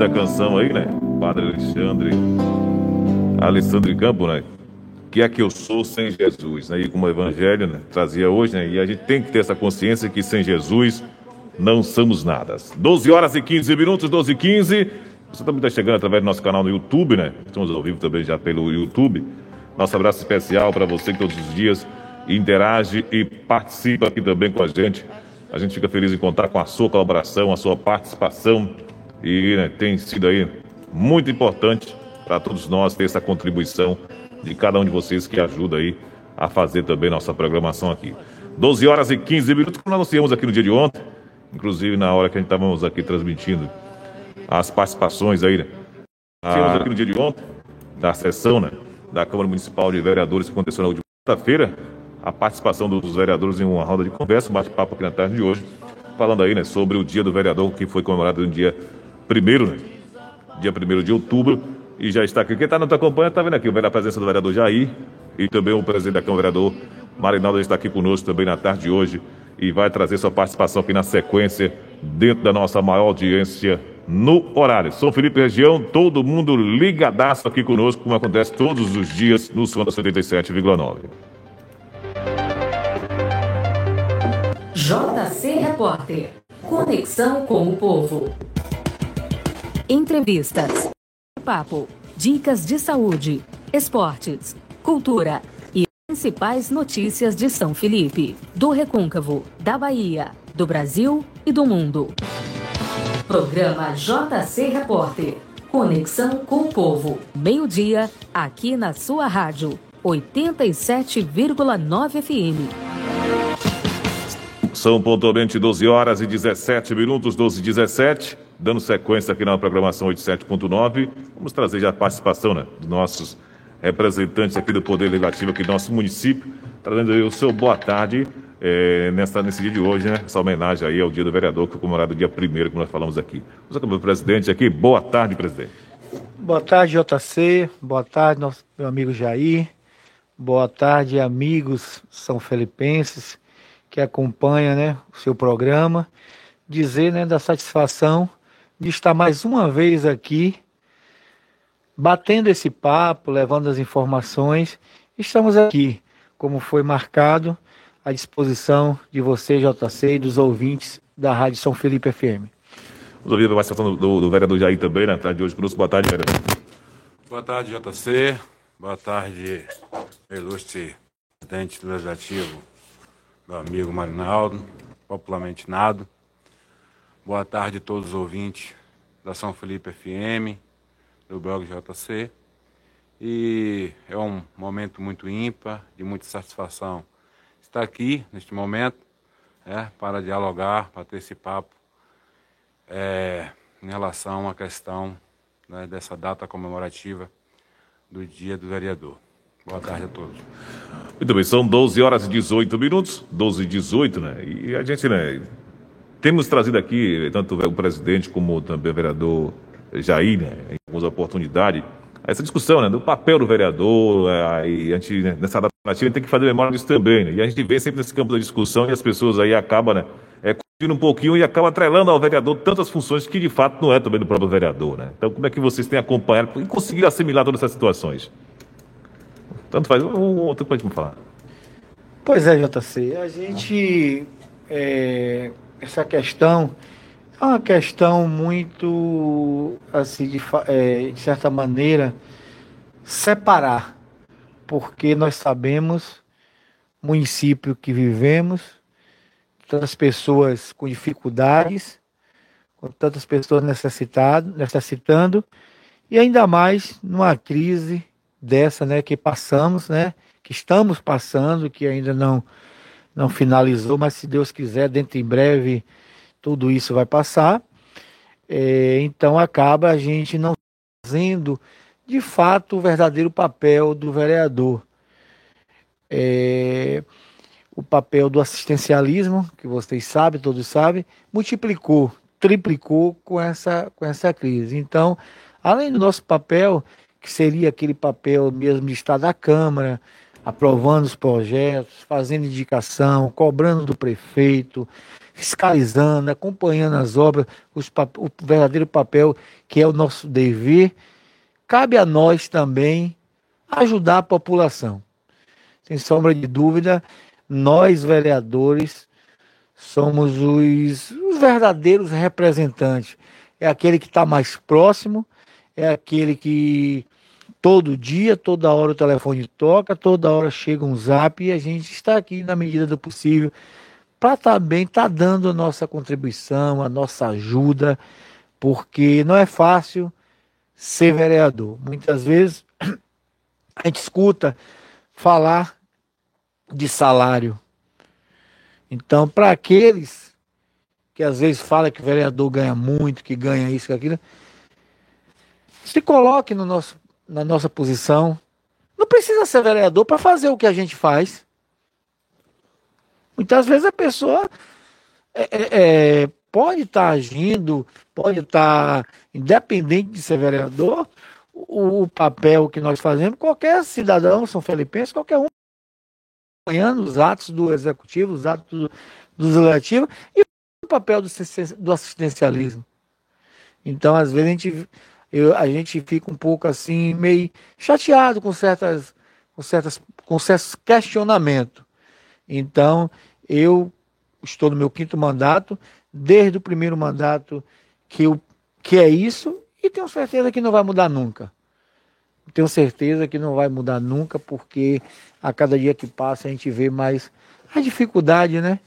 da canção aí, né? Padre Alexandre, Alexandre Campo, né? Que é que eu sou sem Jesus, né? E como o Evangelho né? trazia hoje, né? E a gente tem que ter essa consciência que sem Jesus não somos nada. 12 horas e 15 minutos, 12 e 15. Você também está chegando através do nosso canal no YouTube, né? Estamos ao vivo também já pelo YouTube. Nosso abraço especial para você que todos os dias interage e participa aqui também com a gente. A gente fica feliz em contar com a sua colaboração, a sua participação e né, tem sido aí muito importante para todos nós ter essa contribuição de cada um de vocês que ajuda aí a fazer também nossa programação aqui. 12 horas e 15 minutos, como nós anunciamos aqui no dia de ontem, inclusive na hora que a gente estávamos aqui transmitindo as participações aí, né? Anunciamos aqui no dia de ontem, da sessão, né? Da Câmara Municipal de Vereadores que aconteceu na última quarta-feira, a participação dos vereadores em uma roda de conversa, um bate-papo aqui na tarde de hoje, falando aí, né, sobre o dia do vereador que foi comemorado no dia primeiro, né? Dia 1 de outubro. E já está aqui. Quem está nos acompanha está vendo aqui a presença do vereador Jair e também o presidente da Câmara, vereador Marinaldo, está aqui conosco também na tarde de hoje e vai trazer sua participação aqui na sequência, dentro da nossa maior audiência no horário. São Felipe Região, todo mundo ligadaço aqui conosco, como acontece todos os dias no Som 77,9. JC Repórter. Conexão com o povo. Entrevistas. Papo. Dicas de saúde. Esportes. Cultura. E principais notícias de São Felipe, do Recôncavo, da Bahia, do Brasil e do mundo. Programa JC Repórter. Conexão com o povo. Meio-dia, aqui na sua rádio. 87,9 FM. São pontualmente 12 horas e 17 minutos, 12 e 17. Dando sequência aqui na programação 87.9, vamos trazer já a participação né, dos nossos representantes aqui do Poder Legislativo aqui do nosso município, trazendo aí o seu boa tarde é, nessa, nesse dia de hoje, né? Essa homenagem aí ao Dia do Vereador, que foi comemorado dia 1 como nós falamos aqui. Vamos acabar o presidente aqui. Boa tarde, presidente. Boa tarde, JC. Boa tarde, nosso, meu amigo Jair. Boa tarde, amigos são felipenses que acompanha né, o seu programa, dizer né, da satisfação de estar mais uma vez aqui, batendo esse papo, levando as informações. Estamos aqui, como foi marcado, à disposição de você, JC, e dos ouvintes da Rádio São Felipe FM. Vamos ouvir a participação do, do, vereador Jair também na tarde de hoje conosco. Boa tarde, vereador. Boa tarde, JC. Boa tarde, ilustre presidente do Legislativo, meu amigo Marinaldo, popularmente Nado. Boa tarde a todos os ouvintes da São Felipe FM, do blog JC. E é um momento muito ímpar, de muita satisfação estar aqui neste momento, é, para dialogar, para ter esse papo é, em relação à questão né, dessa data comemorativa do Dia do Vereador. Boa tarde a todos. Muito bem, são 12 horas e 18 minutos, 12 e 18, né? E a gente, né, temos trazido aqui, tanto o presidente como também o vereador Jair, né, em algumas oportunidades, essa discussão, né, do papel do vereador, é, aí a gente, né, nessa data nativa, tem que fazer memória disso também, né? E a gente vê sempre nesse campo da discussão e as pessoas aí acabam, né, é, um pouquinho e acaba atrelando ao vereador tantas funções que de fato não é também do próprio vereador, né? Então, como é que vocês têm acompanhado e conseguido assimilar todas essas situações? Tanto faz, outro pode me falar. Pois é, JC, a gente. É, essa questão é uma questão muito, assim, de, é, de certa maneira, separar, porque nós sabemos, município que vivemos, tantas pessoas com dificuldades, com tantas pessoas necessitadas, necessitando, e ainda mais numa crise dessa, né, que passamos, né, que estamos passando, que ainda não não finalizou, mas se Deus quiser, dentro em breve tudo isso vai passar. É, então acaba a gente não fazendo de fato o verdadeiro papel do vereador. É, o papel do assistencialismo, que vocês sabem, todos sabem, multiplicou, triplicou com essa, com essa crise. Então, além do nosso papel que seria aquele papel mesmo de estar da Câmara, aprovando os projetos, fazendo indicação, cobrando do prefeito, fiscalizando, acompanhando as obras, os, o verdadeiro papel que é o nosso dever, cabe a nós também ajudar a população. Sem sombra de dúvida, nós, vereadores, somos os, os verdadeiros representantes. É aquele que está mais próximo, é aquele que todo dia, toda hora o telefone toca, toda hora chega um zap e a gente está aqui na medida do possível para também estar tá dando a nossa contribuição, a nossa ajuda, porque não é fácil ser vereador. Muitas vezes a gente escuta falar de salário. Então, para aqueles que às vezes falam que o vereador ganha muito, que ganha isso, que aquilo, se coloque no nosso, na nossa posição. Não precisa ser vereador para fazer o que a gente faz. Muitas vezes a pessoa é, é, é pode estar tá agindo, pode estar, tá, independente de ser vereador, o, o, papel que nós fazemos, qualquer cidadão são filipenses, qualquer um acompanhando os atos do executivo, os atos do, do legislativo e o papel do, do assistencialismo. Então, às vezes, a gente, eu, a gente fica um pouco assim, meio chateado com certas, com certas, com certos questionamentos. Então, eu estou no meu quinto mandato, desde o primeiro mandato que, eu, que é isso, e tenho certeza que não vai mudar nunca. Tenho certeza que não vai mudar nunca, porque a cada dia que passa a gente vê mais a dificuldade, né?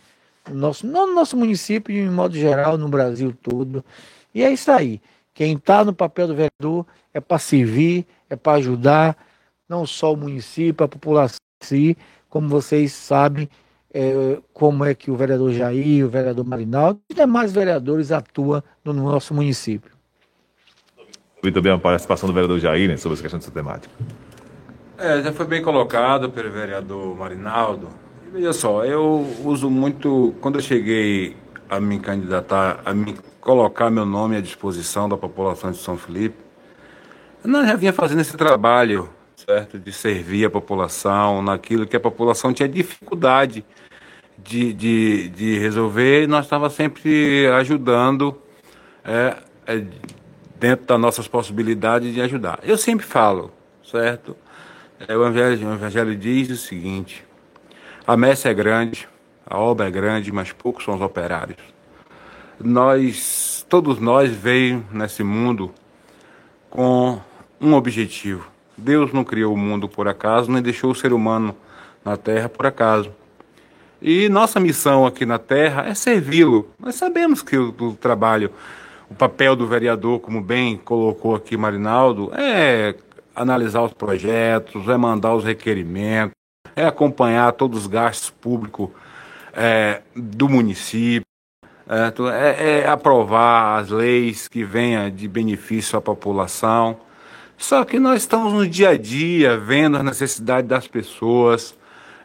No nosso, não no nosso município, de modo geral, no Brasil todo. E é isso aí. Quem está no papel do vereador é para servir, é para ajudar, não só o município, a população em si, como vocês sabem, é, como é que o vereador Jair, o vereador Marinaldo e demais vereadores atuam no nosso município. E também a participação do vereador Jair né, sobre essa questão dessa temática. É, já foi bem colocado pelo vereador Marinaldo. E veja só, eu uso muito, quando eu cheguei a me candidatar, a me colocar meu nome à disposição da população de São Felipe, eu já vinha fazendo esse trabalho, certo, de servir a população naquilo que a população tinha dificuldade de, de, de resolver, e nós estávamos sempre ajudando é, é, dentro das nossas possibilidades de ajudar. Eu sempre falo, certo? É, o, evangelho, o Evangelho diz o seguinte: a messe é grande, a obra é grande, mas poucos são os operários. Nós, todos nós veio nesse mundo com um objetivo. Deus não criou o mundo por acaso, nem deixou o ser humano na terra por acaso. E nossa missão aqui na terra é servi-lo. Nós sabemos que o, o trabalho, o papel do vereador, como bem colocou aqui Marinaldo, é analisar os projetos, é mandar os requerimentos, é acompanhar todos os gastos públicos é, do município, é, é, aprovar as leis que venham de benefício à população. Só que nós estamos no dia a dia vendo as necessidades das pessoas,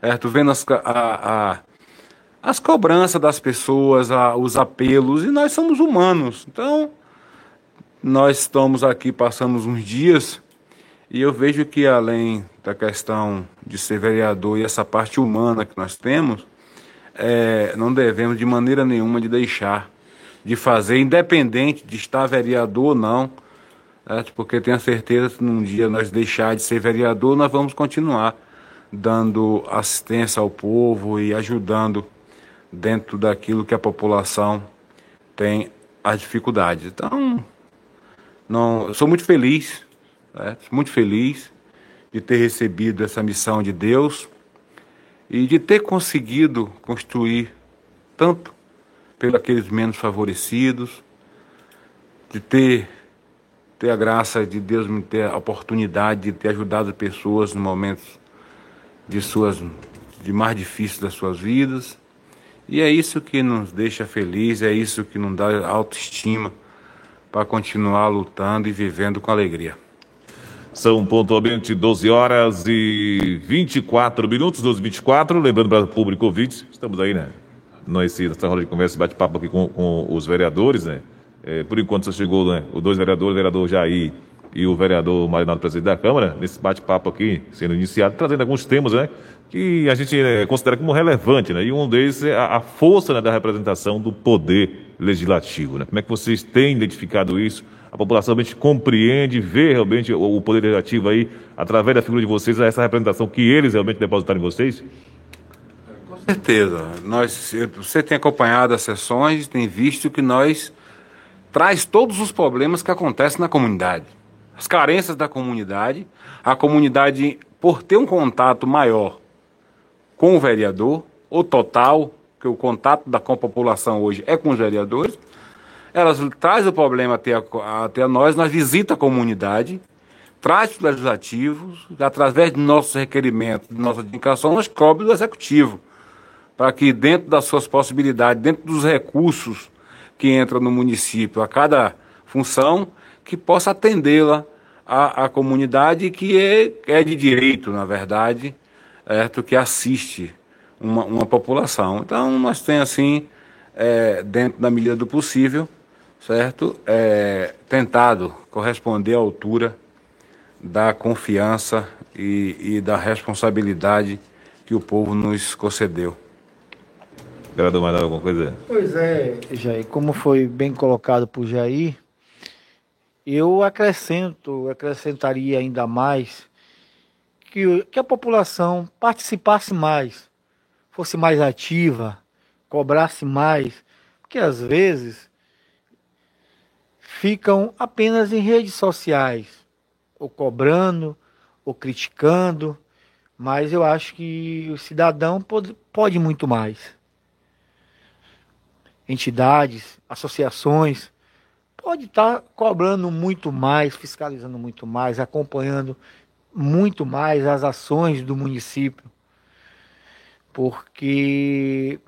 certo? vendo as, a, a, as cobranças das pessoas, a, os apelos, e nós somos humanos. Então, nós estamos aqui, passamos uns dias e eu vejo que além da questão de ser vereador e essa parte humana que nós temos, é, não devemos de maneira nenhuma de deixar de fazer, independente de estar vereador ou não, é, porque tenho certeza que num dia nós deixar de ser vereador, nós vamos continuar dando assistência ao povo e ajudando dentro daquilo que a população tem as dificuldades. Então, não, sou muito feliz né? Muito feliz de ter recebido essa missão de Deus e de ter conseguido construir tanto pelos aqueles menos favorecidos, de ter, ter a graça de Deus me ter a oportunidade de ter ajudado pessoas nos momentos de suas de mais difíceis das suas vidas. E é isso que nos deixa felizes, é isso que nos dá autoestima para continuar lutando e vivendo com alegria. São pontualmente 12 horas e 24 minutos, 12 e 24. Lembrando para o público ouvinte, estamos aí, né? Nessa roda de conversa, bate-papo aqui com, com, os vereadores, né? É, por enquanto só chegou né, os dois vereadores, o vereador Jair e o vereador Marinaldo, presidente da Câmara, nesse bate-papo aqui, sendo iniciado, trazendo alguns temas, né? Que a gente é, considera como relevante, né? E um deles é a, força né, da representação do poder legislativo, né? Como é que vocês têm identificado isso? A população realmente compreende, vê realmente o poder legislativo aí, através da figura de vocês, essa representação que eles realmente depositaram em vocês? Com certeza. Nós, você tem acompanhado as sessões, tem visto que nós traz todos os problemas que acontecem na comunidade as carências da comunidade, a comunidade, por ter um contato maior com o vereador, o total, que o contato da, população hoje é com os vereadores, elas traz o problema até, a, até nós, nós visita a comunidade, traz os legislativos, através de nossos requerimentos, de nossa indicação, nós cobre do executivo, para que dentro das suas possibilidades, dentro dos recursos que entram no município a cada função, que possa atendê-la à comunidade que é, é de direito, na verdade, certo? que assiste uma, uma população. Então, nós temos, assim, é, dentro da medida do possível, certo? É, tentado corresponder à altura da confiança e, e da responsabilidade que o povo nos concedeu. Vereador, mais alguma coisa? Pois é, Jair, como foi bem colocado por Jair, eu acrescento, acrescentaria ainda mais que, que a população participasse mais, fosse mais ativa, cobrasse mais, porque às vezes ficam apenas em redes sociais, ou cobrando, ou criticando, mas eu acho que o cidadão pode, pode muito mais. Entidades, associações, pode estar tá cobrando muito mais, fiscalizando muito mais, acompanhando muito mais as ações do município, porque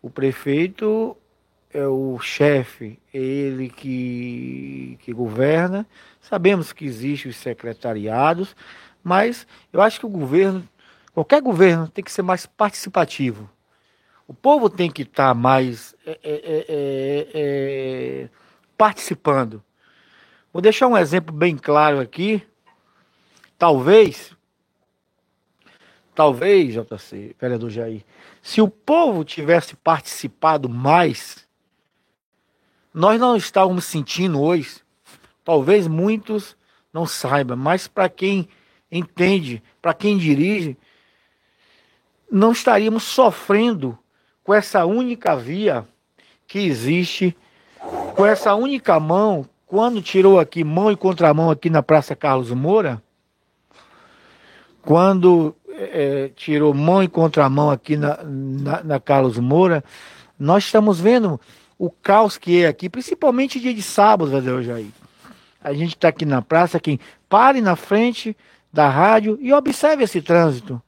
o prefeito é o chefe, é ele que, que governa. Sabemos que existem os secretariados, mas eu acho que o governo, qualquer governo, tem que ser mais participativo. O povo tem que estar tá mais é, é, é, é participando. Vou deixar um exemplo bem claro aqui. Talvez, talvez, JC, vereador Jair, se o povo tivesse participado mais, nós não estávamos sentindo hoje, talvez muitos não saibam, mas para quem entende, para quem dirige, não estaríamos sofrendo com essa única via que existe com essa única mão, quando tirou aqui mão e contramão aqui na Praça Carlos Moura, quando é, tirou mão e contramão aqui na, na, na, Carlos Moura, nós estamos vendo o caos que é aqui, principalmente dia de sábado, vereador Jair. A gente está aqui na praça, quem pare na frente da rádio e observe esse trânsito.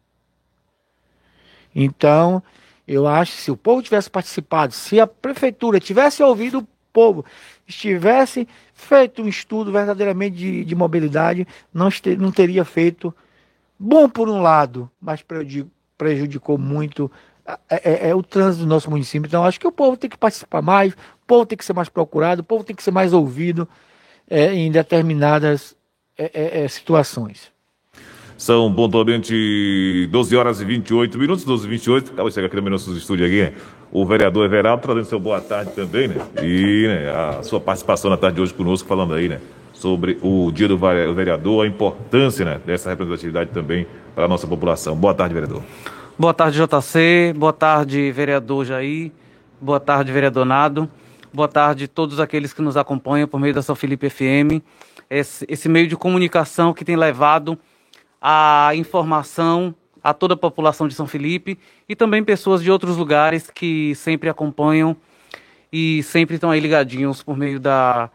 Então, eu acho que se o povo tivesse participado, se a prefeitura tivesse ouvido povo estivesse feito um estudo verdadeiramente de, de mobilidade, não, este, não teria feito bom por um lado, mas prejudicou muito é, é, é, o trânsito do nosso município. Então, acho que o povo tem que participar mais, o povo tem que ser mais procurado, o povo tem que ser mais ouvido é, em determinadas é, é, é situações. São pontualmente 12 horas e 28 minutos, 12 e 28. Acaba de chegar aqui no nosso estúdio aqui, né? O vereador Everaldo trazendo seu boa tarde também, né? E né, a sua participação na tarde de hoje conosco, falando aí, né? Sobre o dia do vereador, a importância né, dessa representatividade também para a nossa população. Boa tarde, vereador. Boa tarde, JC. Boa tarde, vereador Jair. Boa tarde, vereador Nado. Boa tarde a todos aqueles que nos acompanham por meio da São Felipe FM. Esse, esse meio de comunicação que tem levado a informação a toda a população de São Felipe e também pessoas de outros lugares que sempre acompanham e sempre estão aí ligadinhos por meio da,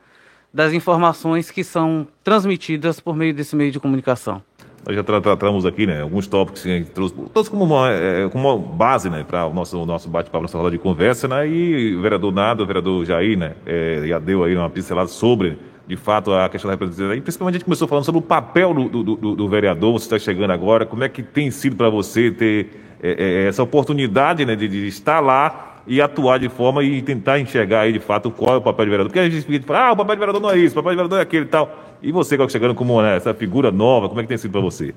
das informações que são transmitidas por meio desse meio de comunicação. Nós já tratamos aqui, né, alguns tópicos que trouxe, todos como uma, é, como uma base, né, para o nosso, nosso bate-papo, nossa roda de conversa, né, e o vereador Nado, o vereador Jair, né, é, já deu aí uma pincelada sobre de fato, a questão da representatividade. E principalmente a gente começou falando sobre o papel do, do, do, do vereador, você está chegando agora, como é que tem sido para você ter é, é, essa oportunidade né, de, de, estar lá e atuar de forma e tentar enxergar aí de fato qual é o papel do vereador. Porque a gente fala, ah, o papel do vereador não é isso, o papel do vereador é aquele e tal. E você, agora chegando como né, essa figura nova, como é que tem sido para você?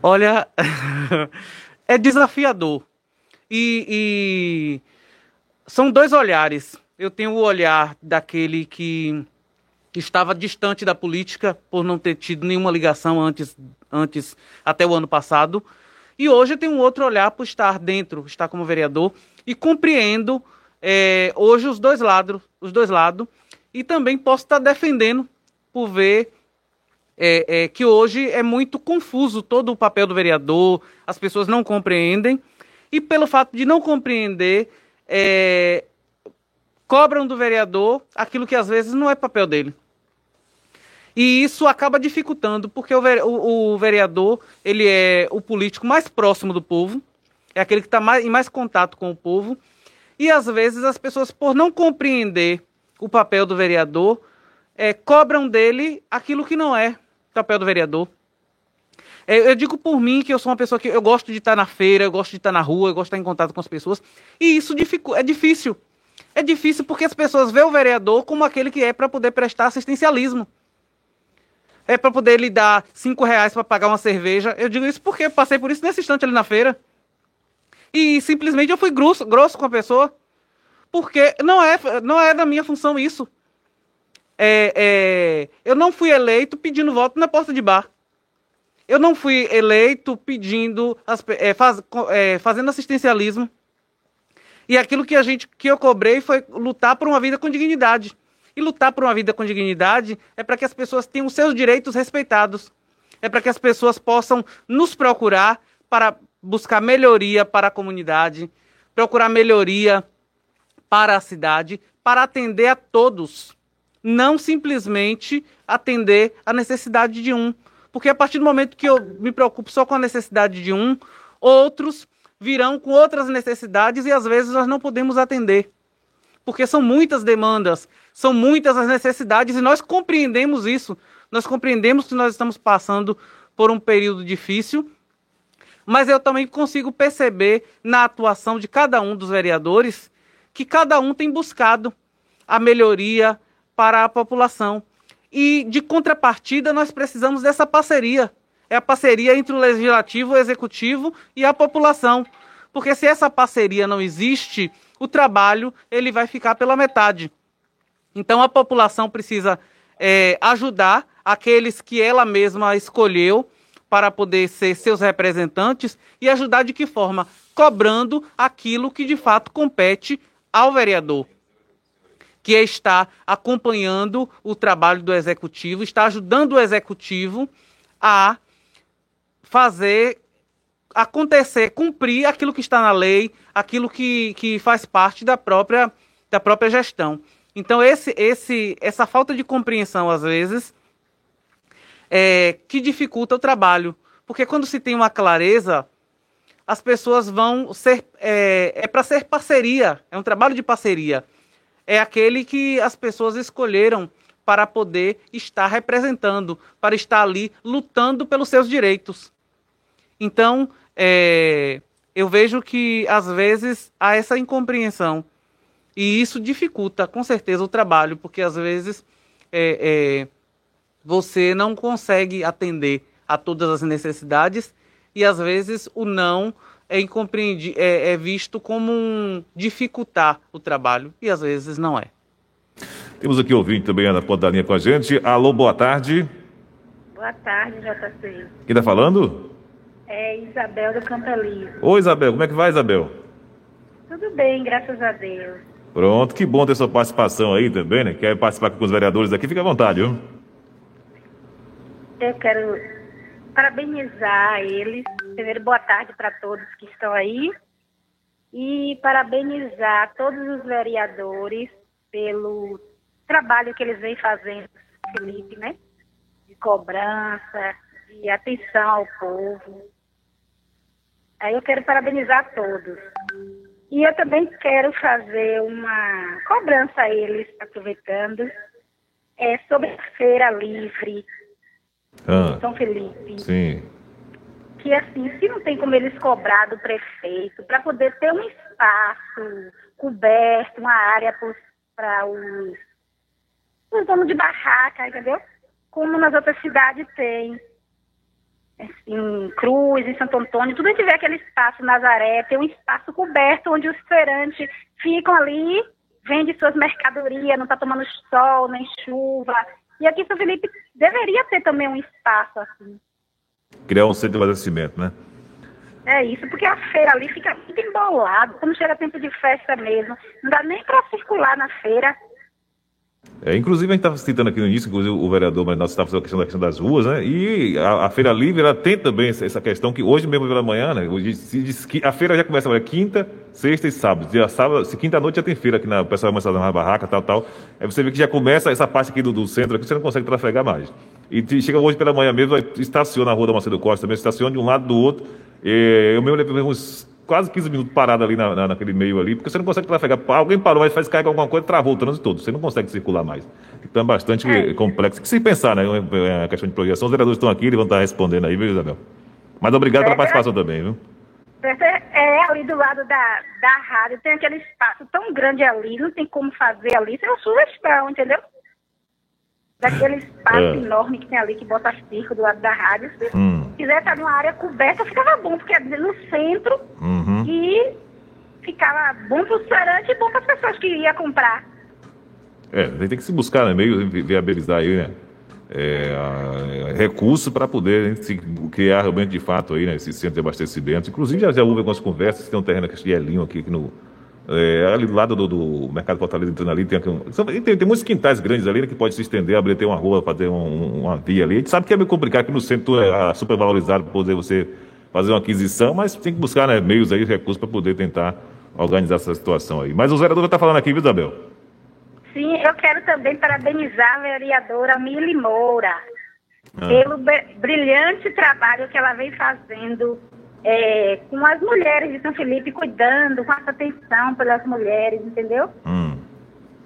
Olha, é desafiador. E, e, são dois olhares. Eu tenho o olhar daquele que estava distante da política por não ter tido nenhuma ligação antes, antes até o ano passado. E hoje eu tenho um outro olhar por estar dentro, estar como vereador e compreendo é, hoje os dois lados, os dois lados, e também posso estar defendendo por ver é, é, que hoje é muito confuso todo o papel do vereador, as pessoas não compreendem, e pelo fato de não compreender, é, cobram do vereador aquilo que às vezes não é papel dele. E isso acaba dificultando, porque o, vereador ele é o político mais próximo do povo, é aquele que está mais, em mais contato com o povo, e às vezes as pessoas, por não compreender o papel do vereador, é, cobram dele aquilo que não é papel do vereador. É, eu digo por mim que eu sou uma pessoa que eu gosto de estar na feira, eu gosto de estar na rua, eu gosto de estar em contato com as pessoas, e isso é difícil. É difícil porque as pessoas veem o vereador como aquele que é para poder prestar assistencialismo é para poder lhe dar cinco reais para pagar uma cerveja. Eu digo isso porque passei por isso nesse instante ali na feira. E simplesmente eu fui grosso, grosso com a pessoa. Porque não é, não é da minha função isso. É, é, eu não fui eleito pedindo voto na porta de bar. Eu não fui eleito pedindo, é, faz, é, fazendo assistencialismo. E aquilo que a gente que eu cobrei foi lutar por uma vida com dignidade. E lutar por uma vida com dignidade é para que as pessoas tenham os seus direitos respeitados. É para que as pessoas possam nos procurar para buscar melhoria para a comunidade, procurar melhoria para a cidade, para atender a todos. Não simplesmente atender a necessidade de um. Porque a partir do momento que eu me preocupo só com a necessidade de um, outros virão com outras necessidades e às vezes nós não podemos atender porque são muitas demandas, são muitas as necessidades e nós compreendemos isso. Nós compreendemos que nós estamos passando por um período difícil, mas eu também consigo perceber na atuação de cada um dos vereadores que cada um tem buscado a melhoria para a população. E de contrapartida, nós precisamos dessa parceria. É a parceria entre o legislativo, o executivo e a população. Porque se essa parceria não existe, o trabalho ele vai ficar pela metade. Então a população precisa é, ajudar aqueles que ela mesma escolheu para poder ser seus representantes e ajudar de que forma? Cobrando aquilo que de fato compete ao vereador, que é acompanhando o trabalho do executivo, está ajudando o executivo a fazer acontecer, cumprir aquilo que está na lei, aquilo que, que faz parte da própria, da própria gestão. Então, esse, esse, essa falta de compreensão, às vezes, é, que dificulta o trabalho. Porque quando se tem uma clareza, as pessoas vão ser. É, é para ser parceria, é um trabalho de parceria. É aquele que as pessoas escolheram para poder estar representando, para estar ali lutando pelos seus direitos. Então, é, eu vejo que às vezes há essa incompreensão e isso dificulta com certeza o trabalho, porque às vezes é, é, você não consegue atender a todas as necessidades e às vezes o não é, incompreendi é, é visto como um dificultar o trabalho e às vezes não é. Temos aqui ouvinte também na ponta da linha com a gente. Alô, boa tarde. Boa tarde, JC. Quem está falando? É Isabel do Campelino. Oi, Isabel, como é que vai, Isabel? Tudo bem, graças a Deus. Pronto, que bom ter sua participação aí também, né? Quer participar com os vereadores aqui? Fique à vontade, viu? Eu quero parabenizar eles. Primeiro, boa tarde para todos que estão aí. E parabenizar todos os vereadores pelo trabalho que eles vêm fazendo, Felipe, né? De cobrança, de atenção ao povo. Aí eu quero parabenizar todos. E eu também quero fazer uma cobrança a eles, aproveitando, é, sobre a Feira Livre ah, São Felipe. Sim. Que assim, se não tem como eles cobrar do prefeito, para poder ter um espaço coberto, uma área para os, os donos de barraca, entendeu? como nas outras cidades tem. Em Cruz, em Santo Antônio, tudo a gente vê aquele espaço Nazaré, tem um espaço coberto onde os feirantes ficam ali, vendem suas mercadorias, não está tomando sol, nem chuva. E aqui São Felipe deveria ter também um espaço assim. Criar um centro de abastecimento, né? É isso, porque a feira ali fica muito embolado. Quando chega tempo de festa mesmo, não dá nem para circular na feira. É, inclusive, a gente estava citando aqui no início, inclusive o vereador, mas nós estávamos falando a questão da questão das ruas, né? E a, a, Feira Livre, ela tem também essa questão que hoje mesmo pela manhã, né? Hoje a feira já começa agora quinta, sexta e sábado. Dia sábado, se quinta noite já tem feira aqui na, o pessoal vai começar a dar uma barraca, tal, tal. Aí você vê que já começa essa parte aqui do, do centro aqui, você não consegue trafegar mais. E chega hoje pela manhã mesmo, estaciona a rua da Macedo Costa também, estaciona de um lado do outro. E eu mesmo levei uns quase 15 minutos parado ali na, na, naquele meio ali, porque você não consegue trafegar. Alguém parou, mas faz carregar alguma coisa, travou o trânsito todo. Você não consegue circular mais. Então é bastante é. complexo. Que se pensar, né? É a questão de projeção. Os vereadores estão aqui, eles vão estar respondendo aí, viu, Isabel? Mas obrigado é, pela participação também, viu? É, ali do lado da, da rádio, tem aquele espaço tão grande ali, não tem como fazer ali. Isso é uma sugestão, entendeu? Daquele espaço é. enorme que tem ali, que bota circo do lado da rádio. Se hum. quiser estar numa área coberta, ficava bom, porque é no centro uhum. e ficava bom para o restaurante e bom para as pessoas que iam comprar. É, tem que se buscar né, meio viabilizar aí, né? É, a, recurso para poder se criar realmente de fato aí, né, esse centro de abastecimento. Inclusive já, já houve algumas conversas, tem um terreno aqui, é aqui, aqui no, é, ali do lado do, do Mercado Fortaleza entrando ali, tem, tem, tem, muitos quintais grandes ali né, que pode se estender, abrir ter uma rua, fazer um, uma via ali. A gente sabe que é meio complicado, aqui no centro é super valorizado para poder você fazer uma aquisição, mas tem que buscar né, meios aí, recursos para poder tentar organizar essa situação aí. Mas o vereador está falando aqui, viu, Isabel? Sim, eu quero também parabenizar a vereadora Mili Moura ah. pelo brilhante trabalho que ela vem fazendo é, com as mulheres de São Felipe, cuidando, com essa atenção pelas mulheres, entendeu? Hum.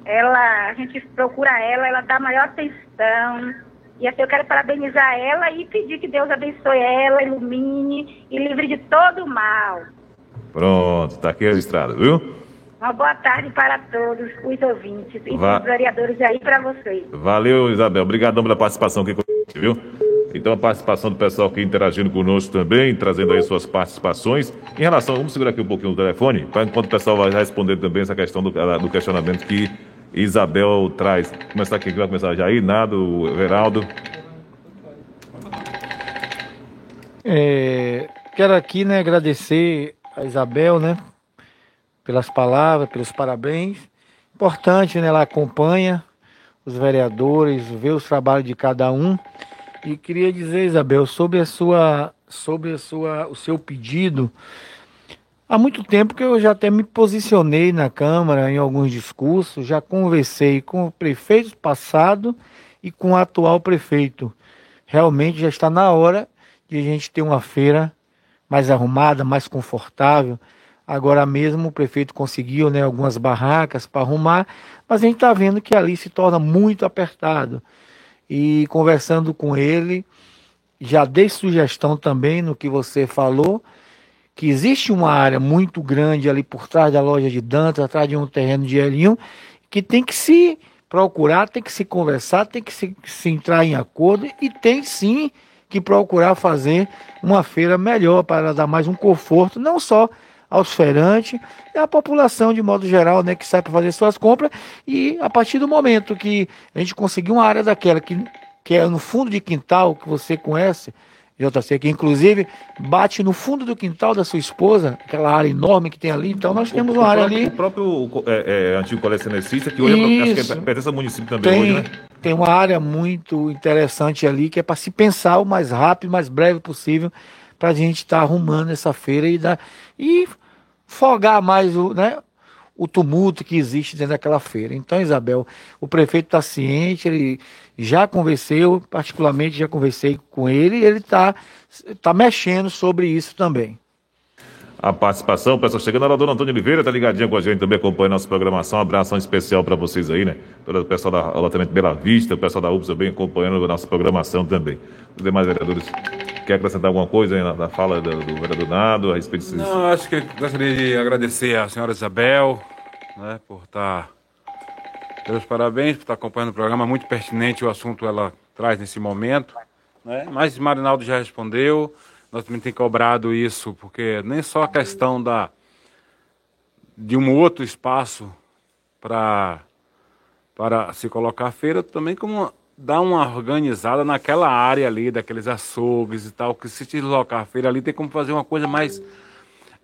Ela, a gente procura ela, ela dá maior atenção. E assim eu quero parabenizar ela e pedir que Deus abençoe ela, ilumine e livre de todo o mal. Pronto, está aqui registrado, viu? Uma boa tarde para todos os ouvintes e Va... os vereadores aí para vocês. Valeu, Isabel. Obrigadão pela participação aqui, viu? Então a participação do pessoal aqui interagindo conosco também, trazendo aí suas participações. Em relação, vamos segurar aqui um pouquinho o telefone, para enquanto o pessoal vai responder também essa questão do, do questionamento que Isabel traz. Começar aqui, vai começar já aí, Nado, Veraldo. É, quero aqui, né, agradecer a Isabel, né, pelas palavras, pelos parabéns. Importante, né, ela acompanha os vereadores, vê os trabalhos de cada um. E queria dizer, Isabel, sobre a sua, sobre a sua, o seu pedido. Há muito tempo que eu já até me posicionei na Câmara em alguns discursos, já conversei com o prefeito passado e com o atual prefeito. Realmente já está na hora de a gente ter uma feira mais arrumada, mais confortável. Agora mesmo o prefeito conseguiu né, algumas barracas para arrumar, mas a gente está vendo que ali se torna muito apertado e conversando com ele, já dei sugestão também no que você falou, que existe uma área muito grande ali por trás da loja de Dantas, atrás de um terreno de L1, que tem que se procurar, tem que se conversar, tem que se, se entrar em acordo e tem sim que procurar fazer uma feira melhor para dar mais um conforto, não só aos feirantes e à população de modo geral, né, que sai para fazer suas compras. E a partir do momento que a gente conseguir uma área daquela que, que é no fundo de quintal, que você conhece, JC, que inclusive bate no fundo do quintal da sua esposa, aquela área enorme que tem ali. Então nós temos o, uma o área próprio, ali. O próprio é, é, antigo colecionista, que hoje é, acho que é, pertence ao município também tem, hoje, né? Tem uma área muito interessante ali que é para se pensar o mais rápido, mais breve possível, para a gente estar tá arrumando essa feira e dar. E folgar mais o, né, o tumulto que existe dentro daquela feira. Então, Isabel, o prefeito está ciente, ele já conversei, eu particularmente já conversei com ele, e ele está tá mexendo sobre isso também. A participação, pessoal chegando, a dona Antônia Oliveira está ligadinha com a gente também, acompanha nossa programação. Um abração especial para vocês aí, né? Todo o pessoal da Lotamento Bela Vista, o pessoal da UPS também acompanhando a nossa programação também. Os demais vereadores Quer acrescentar alguma coisa na, na fala do, do, vereador Nado a respeito? Não, acho que gostaria de agradecer à senhora Isabel né, por estar. Tá, pelos parabéns por estar tá acompanhando o programa, muito pertinente o assunto, ela traz nesse momento. Né? Mas Marinaldo já respondeu, nós também temos cobrado isso, porque nem só a questão da, de um outro espaço para para se colocar a feira, também como dar uma organizada naquela área ali, daqueles açougues e tal, que se deslocar a feira ali tem como fazer uma coisa mais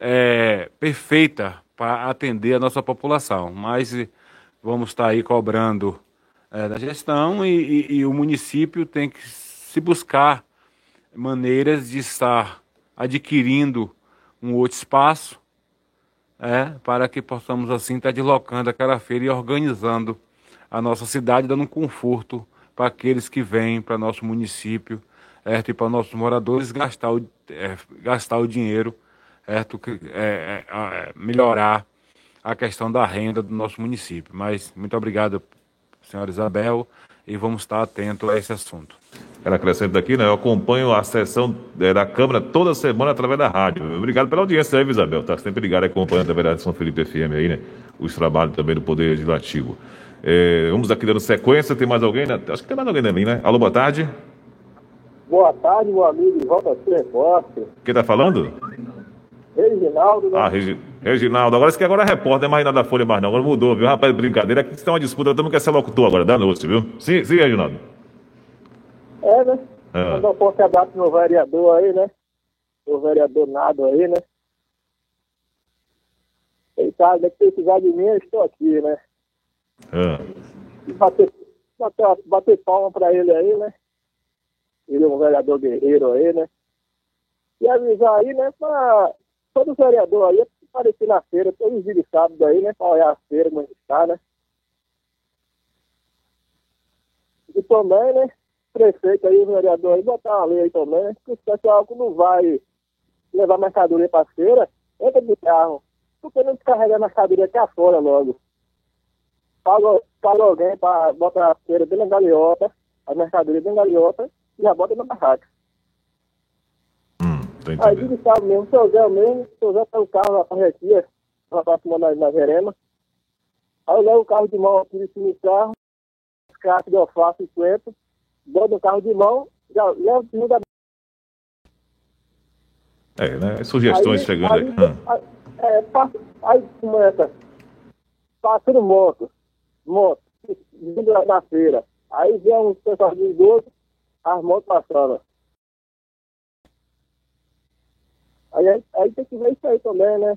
é, perfeita para atender a nossa população. Mas vamos estar aí cobrando é, da gestão e, e, e o município tem que se buscar maneiras de estar adquirindo um outro espaço é, para que possamos assim estar deslocando aquela feira e organizando a nossa cidade, dando conforto para aqueles que vêm para nosso município é, e para nossos moradores gastar o, é, gastar o dinheiro, é, é, é, melhorar a questão da renda do nosso município. Mas muito obrigado, senhora Isabel, e vamos estar atentos a esse assunto. Ela acrescenta aqui, né? Eu acompanho a sessão é, da Câmara toda semana através da rádio. Obrigado pela audiência aí, Isabel. Tá sempre ligado acompanhando através da São Felipe FM aí, né? Os trabalhos também do Poder Legislativo. É, vamos aqui dando sequência. Tem mais alguém? Né? Acho que tem mais alguém ali, né? Alô, boa tarde. Boa tarde, meu amigo. Volta a ser repórter. Quem tá falando? Reginaldo. Né? Ah, Regi... Reginaldo. Agora, isso que agora é repórter, não é mais nada da Folha mais não. Agora mudou, viu? Rapaz, brincadeira. Aqui tem uma disputa, mundo quer ser locutor agora, da noite, viu? Sim, sim, Reginaldo. É, né? É. Mandar um forte abraço no vereador aí, né? O vereador Nado aí, né? Ele sabe, né? Que precisar de mim, eu estou aqui, né? É. E bater, bater, bater palma pra ele aí, né? Ele é um vereador guerreiro aí, né? E avisar aí, né, pra todo vereador aí aparecer na feira, todos os sábado aí, né? Pra olhar a feira, como está, né? E também, né? Prefeito aí, o vereador aí, botar uma lei aí também? Que o pessoal não vai levar mercadoria para feira, entra de carro. Por que não descarregar a mercadoria aqui afora logo? Paga, paga alguém para botar a feira dentro da galeota, a mercadoria dentro da galeota, e já bota na barraca. Hum, aí de sábado mesmo, seu Zé mesmo, o seu Zé tá o carro na parretia, na próxima na, na verema. Aí eu levo o carro de mão aqui em cima do carro, caixa de alface 50, bota o carro de mão, já leva o muda. É, né? Sugestões aí, chegando aí. aí é, passa, aí começa passando moto, moto, vindo na feira. Aí vem um pessoal de idoso, as motos passando. Aí, aí, aí tem que ver isso aí também, né?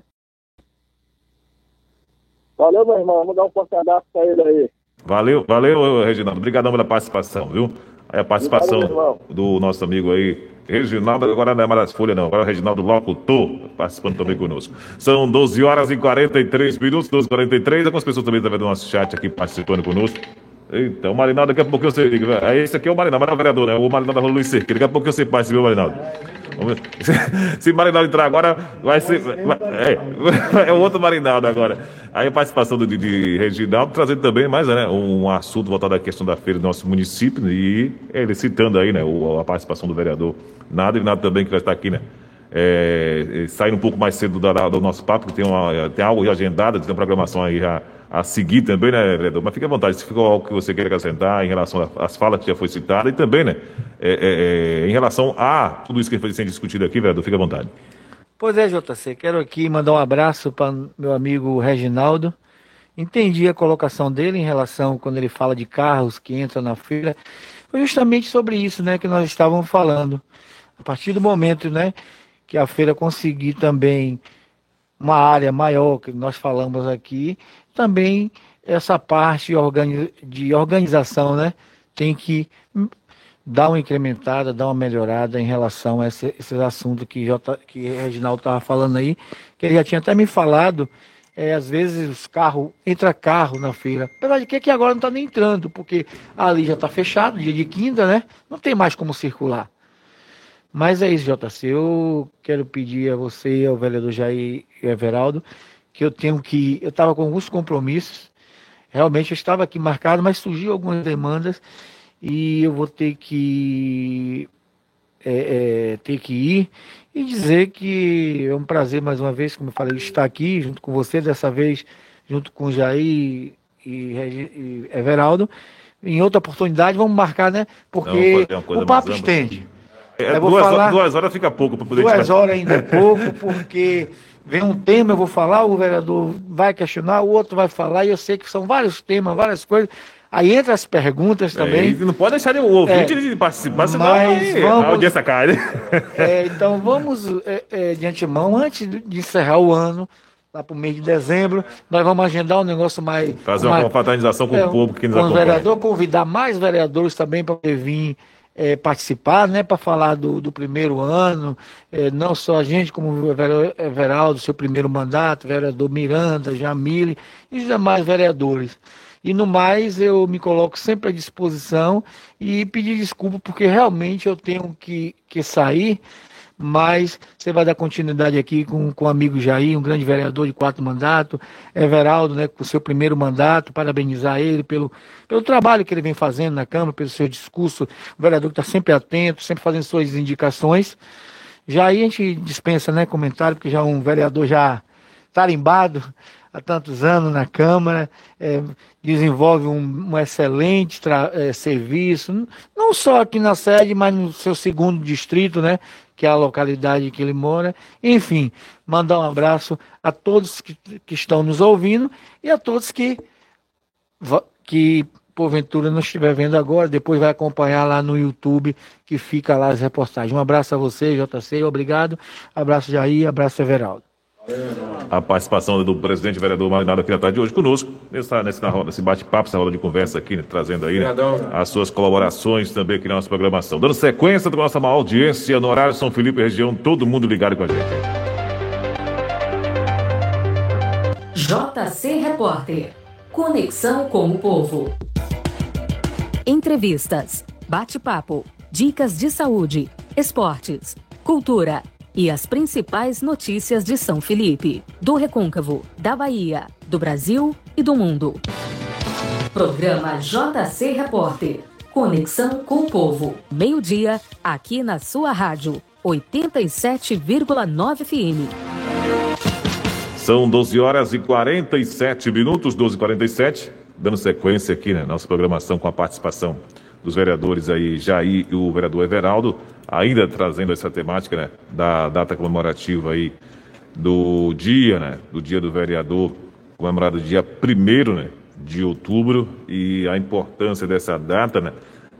Valeu, meu irmão. Vamos dar um forte abraço pra ele aí. Valeu, valeu, Reginaldo. Obrigadão pela participação, viu? Aí a participação do nosso amigo aí, Reginaldo, agora não é mais Folha não, agora é o Reginaldo Locutor, participando também conosco. São 12 horas e 43 minutos, 12 e 43 algumas pessoas também estão vendo o nosso chat aqui participando conosco. Eita, o Marinaldo, daqui a pouco eu sei, esse aqui é o Marinaldo, mas não é o vereador, né? O Marinaldo da Luiz Cerqueira, daqui a pouco eu sei participa, Marinaldo. Se Marinaldo entrar agora, vai ser. É, é o outro Marinaldo agora. Aí a participação do, de, Reginaldo trazendo também mais né, um assunto voltado à questão da feira do nosso município e ele citando aí né, a participação do vereador Nada e Nada também que vai estar aqui, né? É, saindo um pouco mais cedo do, do nosso papo, que tem, uma, tem algo agendado, tem uma programação aí já a seguir também, né, vereador? Mas fique à vontade, se ficou algo que você queira acrescentar em relação às falas que já foi citada e também, né, é, é, é, em relação a tudo isso que foi sendo discutido aqui, vereador, fique à vontade. Pois é, JC, quero aqui mandar um abraço para meu amigo Reginaldo. Entendi a colocação dele em relação quando ele fala de carros que entram na feira. Foi justamente sobre isso, né, que nós estávamos falando. A partir do momento, né, que a feira conseguir também uma área maior que nós falamos aqui, também essa parte de organização, né, tem que dar uma incrementada, dar uma melhorada em relação a esse, esses assuntos que, que Reginaldo estava falando aí, que ele já tinha até me falado, é, às vezes os carros, entra carro na feira, apesar de que aqui agora não está nem entrando, porque ali já está fechado, dia de quinta, né, não tem mais como circular. Mas é isso, JC, eu quero pedir a você, ao vereador Jair Everaldo, que eu tenho que. Eu estava com alguns compromissos, realmente eu estava aqui marcado, mas surgiu algumas demandas e eu vou ter que é, é, ter que ir e dizer que é um prazer mais uma vez, como eu falei, estar aqui junto com você, dessa vez junto com Jair e, e Everaldo, em outra oportunidade, vamos marcar, né? Porque o papo estende. É, duas, falar, horas, duas horas fica pouco para poder Duas horas ainda é pouco, porque vem um tema, eu vou falar, o vereador vai questionar, o outro vai falar, e eu sei que são vários temas, várias coisas. Aí entra as perguntas é, também. É, não pode deixar o ouvinte é, de participar, senão mas vamos, a audiência cai. É, então vamos, é, é, de antemão, antes de encerrar o ano, lá para o mês de dezembro, nós vamos agendar um negócio mais. Fazer uma confraternização com o povo que nos com acompanha. vereador, convidar mais vereadores também para vir é, participar, né, para falar do, do, primeiro ano, é, não só a gente, como o Everaldo, seu primeiro mandato, vereador Miranda, Jamile e os demais vereadores. E no mais, eu me coloco sempre à disposição e pedir desculpa, porque realmente eu tenho que, que sair mas você vai dar continuidade aqui com, com o amigo Jair, um grande vereador de quatro mandatos, Everaldo, né, com seu primeiro mandato, parabenizar ele pelo, pelo trabalho que ele vem fazendo na Câmara, pelo seu discurso, o vereador que está sempre atento, sempre fazendo suas indicações. Jair a gente dispensa né, comentário, porque já um vereador já tarimbado há tantos anos na Câmara, é, desenvolve um, um excelente é, serviço, não só aqui na sede, mas no seu segundo distrito, né? Que é a localidade que ele mora. Enfim, mandar um abraço a todos que, que estão nos ouvindo e a todos que, que porventura não estiver vendo agora, depois vai acompanhar lá no YouTube, que fica lá as reportagens. Um abraço a você, JC, obrigado. Abraço Jair, abraço Everaldo a participação do presidente vereador Marinado aqui na tarde de hoje conosco, nessa, nessa roda, nesse bate-papo, essa roda de conversa aqui, né, trazendo aí né, as suas colaborações também aqui na nossa programação. Dando sequência da nossa maior audiência no horário São Felipe região, todo mundo ligado com a gente. JC Repórter. Conexão com o povo. Entrevistas, bate-papo, dicas de saúde, esportes, cultura e as principais notícias de São Felipe, do Recôncavo, da Bahia, do Brasil e do mundo. Programa JC Repórter. Conexão com o povo. Meio-dia, aqui na sua rádio, 87,9 FM. São 12 horas e 47 minutos, 12 e 47 dando sequência aqui né, nossa programação com a participação dos vereadores aí, Jair e o vereador Everaldo ainda trazendo essa temática né, da data comemorativa aí do dia, né, do dia do vereador, comemorado dia 1 né, de outubro, e a importância dessa data, né?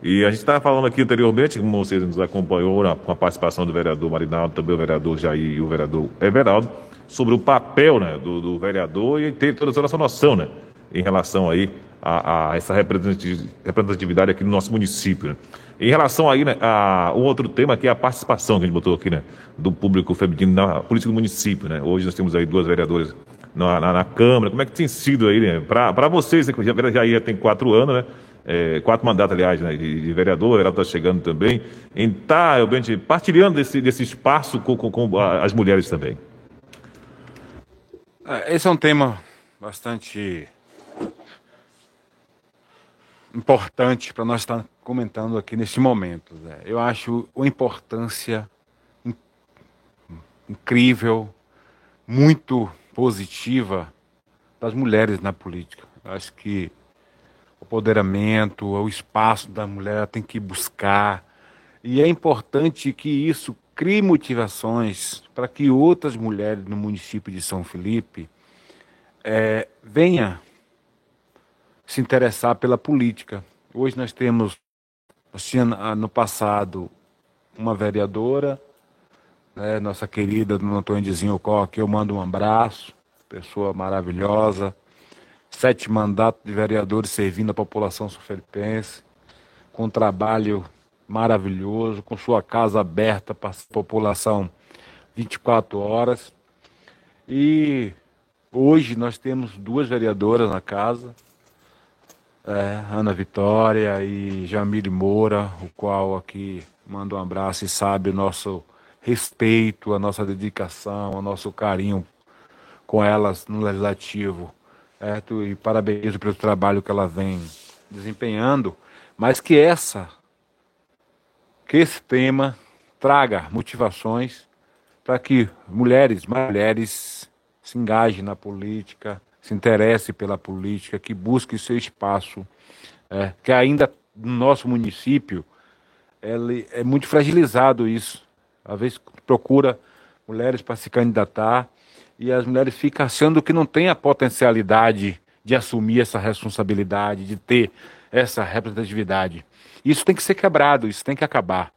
E a gente estava falando aqui anteriormente, como vocês nos acompanhou com a participação do vereador Marinaldo, também o vereador Jair e o vereador Everaldo, sobre o papel né, do, do vereador e ter toda essa noção né, em relação aí a, a essa representatividade aqui no nosso município. Né? Em relação aí, né, a um outro tema que é a participação que a gente botou aqui, né, do público feminino na política do município, né? Hoje nós temos aí duas vereadoras na, na, na Câmara. Como é que tem sido aí, né? Para vocês, né, que já, já, já tem quatro anos, né? É, quatro mandatos, aliás, né, de, de vereador, ela está chegando também, em estar tá, partilhando desse, desse espaço com, com, com as mulheres também. É, esse é um tema bastante importante para nós estar comentando aqui neste momento. Eu acho uma importância incrível, muito positiva das mulheres na política. Eu acho que o empoderamento, o espaço da mulher tem que buscar. E é importante que isso crie motivações para que outras mulheres no município de São Felipe é, venham se interessar pela política. Hoje nós temos, ah, no passado uma vereadora, né, nossa querida Dona Antônia de Zinhocó, que eu mando um abraço, pessoa maravilhosa, sete mandatos de vereadores servindo a população sufelipense, com um trabalho maravilhoso, com sua casa aberta para a população 24 horas. E hoje nós temos duas vereadoras na casa, é, Ana Vitória e Jamile Moura, o qual aqui manda um abraço e sabe o nosso respeito, a nossa dedicação, o nosso carinho com elas no Legislativo. Certo? E parabenizo pelo trabalho que ela vem desempenhando, mas que essa, que esse tema traga motivações para que mulheres, mulheres se engajem na política, se interesse pela política, que busque seu espaço É, que ainda no nosso município ele, é muito fragilizado isso. Às vezes procura mulheres para se candidatar e as mulheres ficam achando que não tem a potencialidade de assumir essa responsabilidade, de ter essa representatividade. Isso tem que ser quebrado, isso tem que acabar.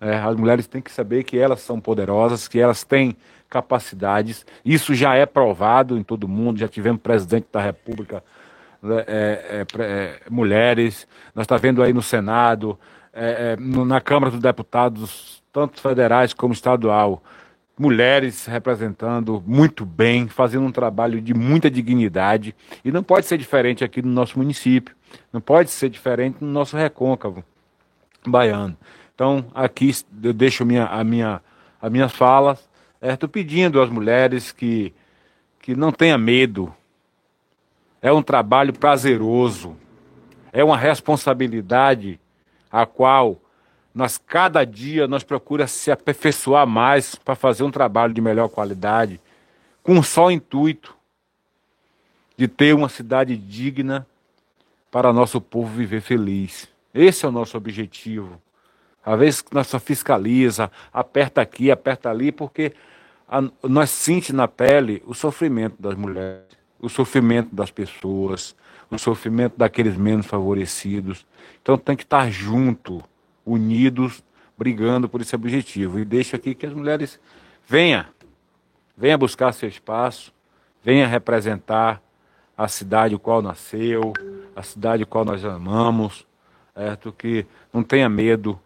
É, as mulheres têm que saber que elas são poderosas, que elas têm capacidades. Isso já é provado em todo mundo. Já tivemos presidente da República, né, é, é, é, mulheres. Nós estamos tá vendo aí no Senado, é, é, no, na Câmara dos Deputados, tanto federais como estadual, mulheres representando muito bem, fazendo um trabalho de muita dignidade. E não pode ser diferente aqui no nosso município. Não pode ser diferente no nosso recôncavo baiano. Então, aqui eu deixo minha, a minha, as minhas falas. Estou pedindo às mulheres que, que não tenham medo. É um trabalho prazeroso. É uma responsabilidade a qual nós cada dia nós procura se aperfeiçoar mais para fazer um trabalho de melhor qualidade, com um só intuito de ter uma cidade digna para nosso povo viver feliz. Esse é o nosso objetivo. Às vezes nós só fiscaliza, aperta aqui, aperta ali, porque a, nós sentimos na pele o sofrimento das mulheres, o sofrimento das pessoas, o sofrimento daqueles menos favorecidos. Então tem que estar junto, unidos, brigando por esse objetivo. E deixo aqui que as mulheres venham, venham buscar seu espaço, venham representar a cidade qual nasceu, a cidade qual nós amamos, certo? que não tenha medo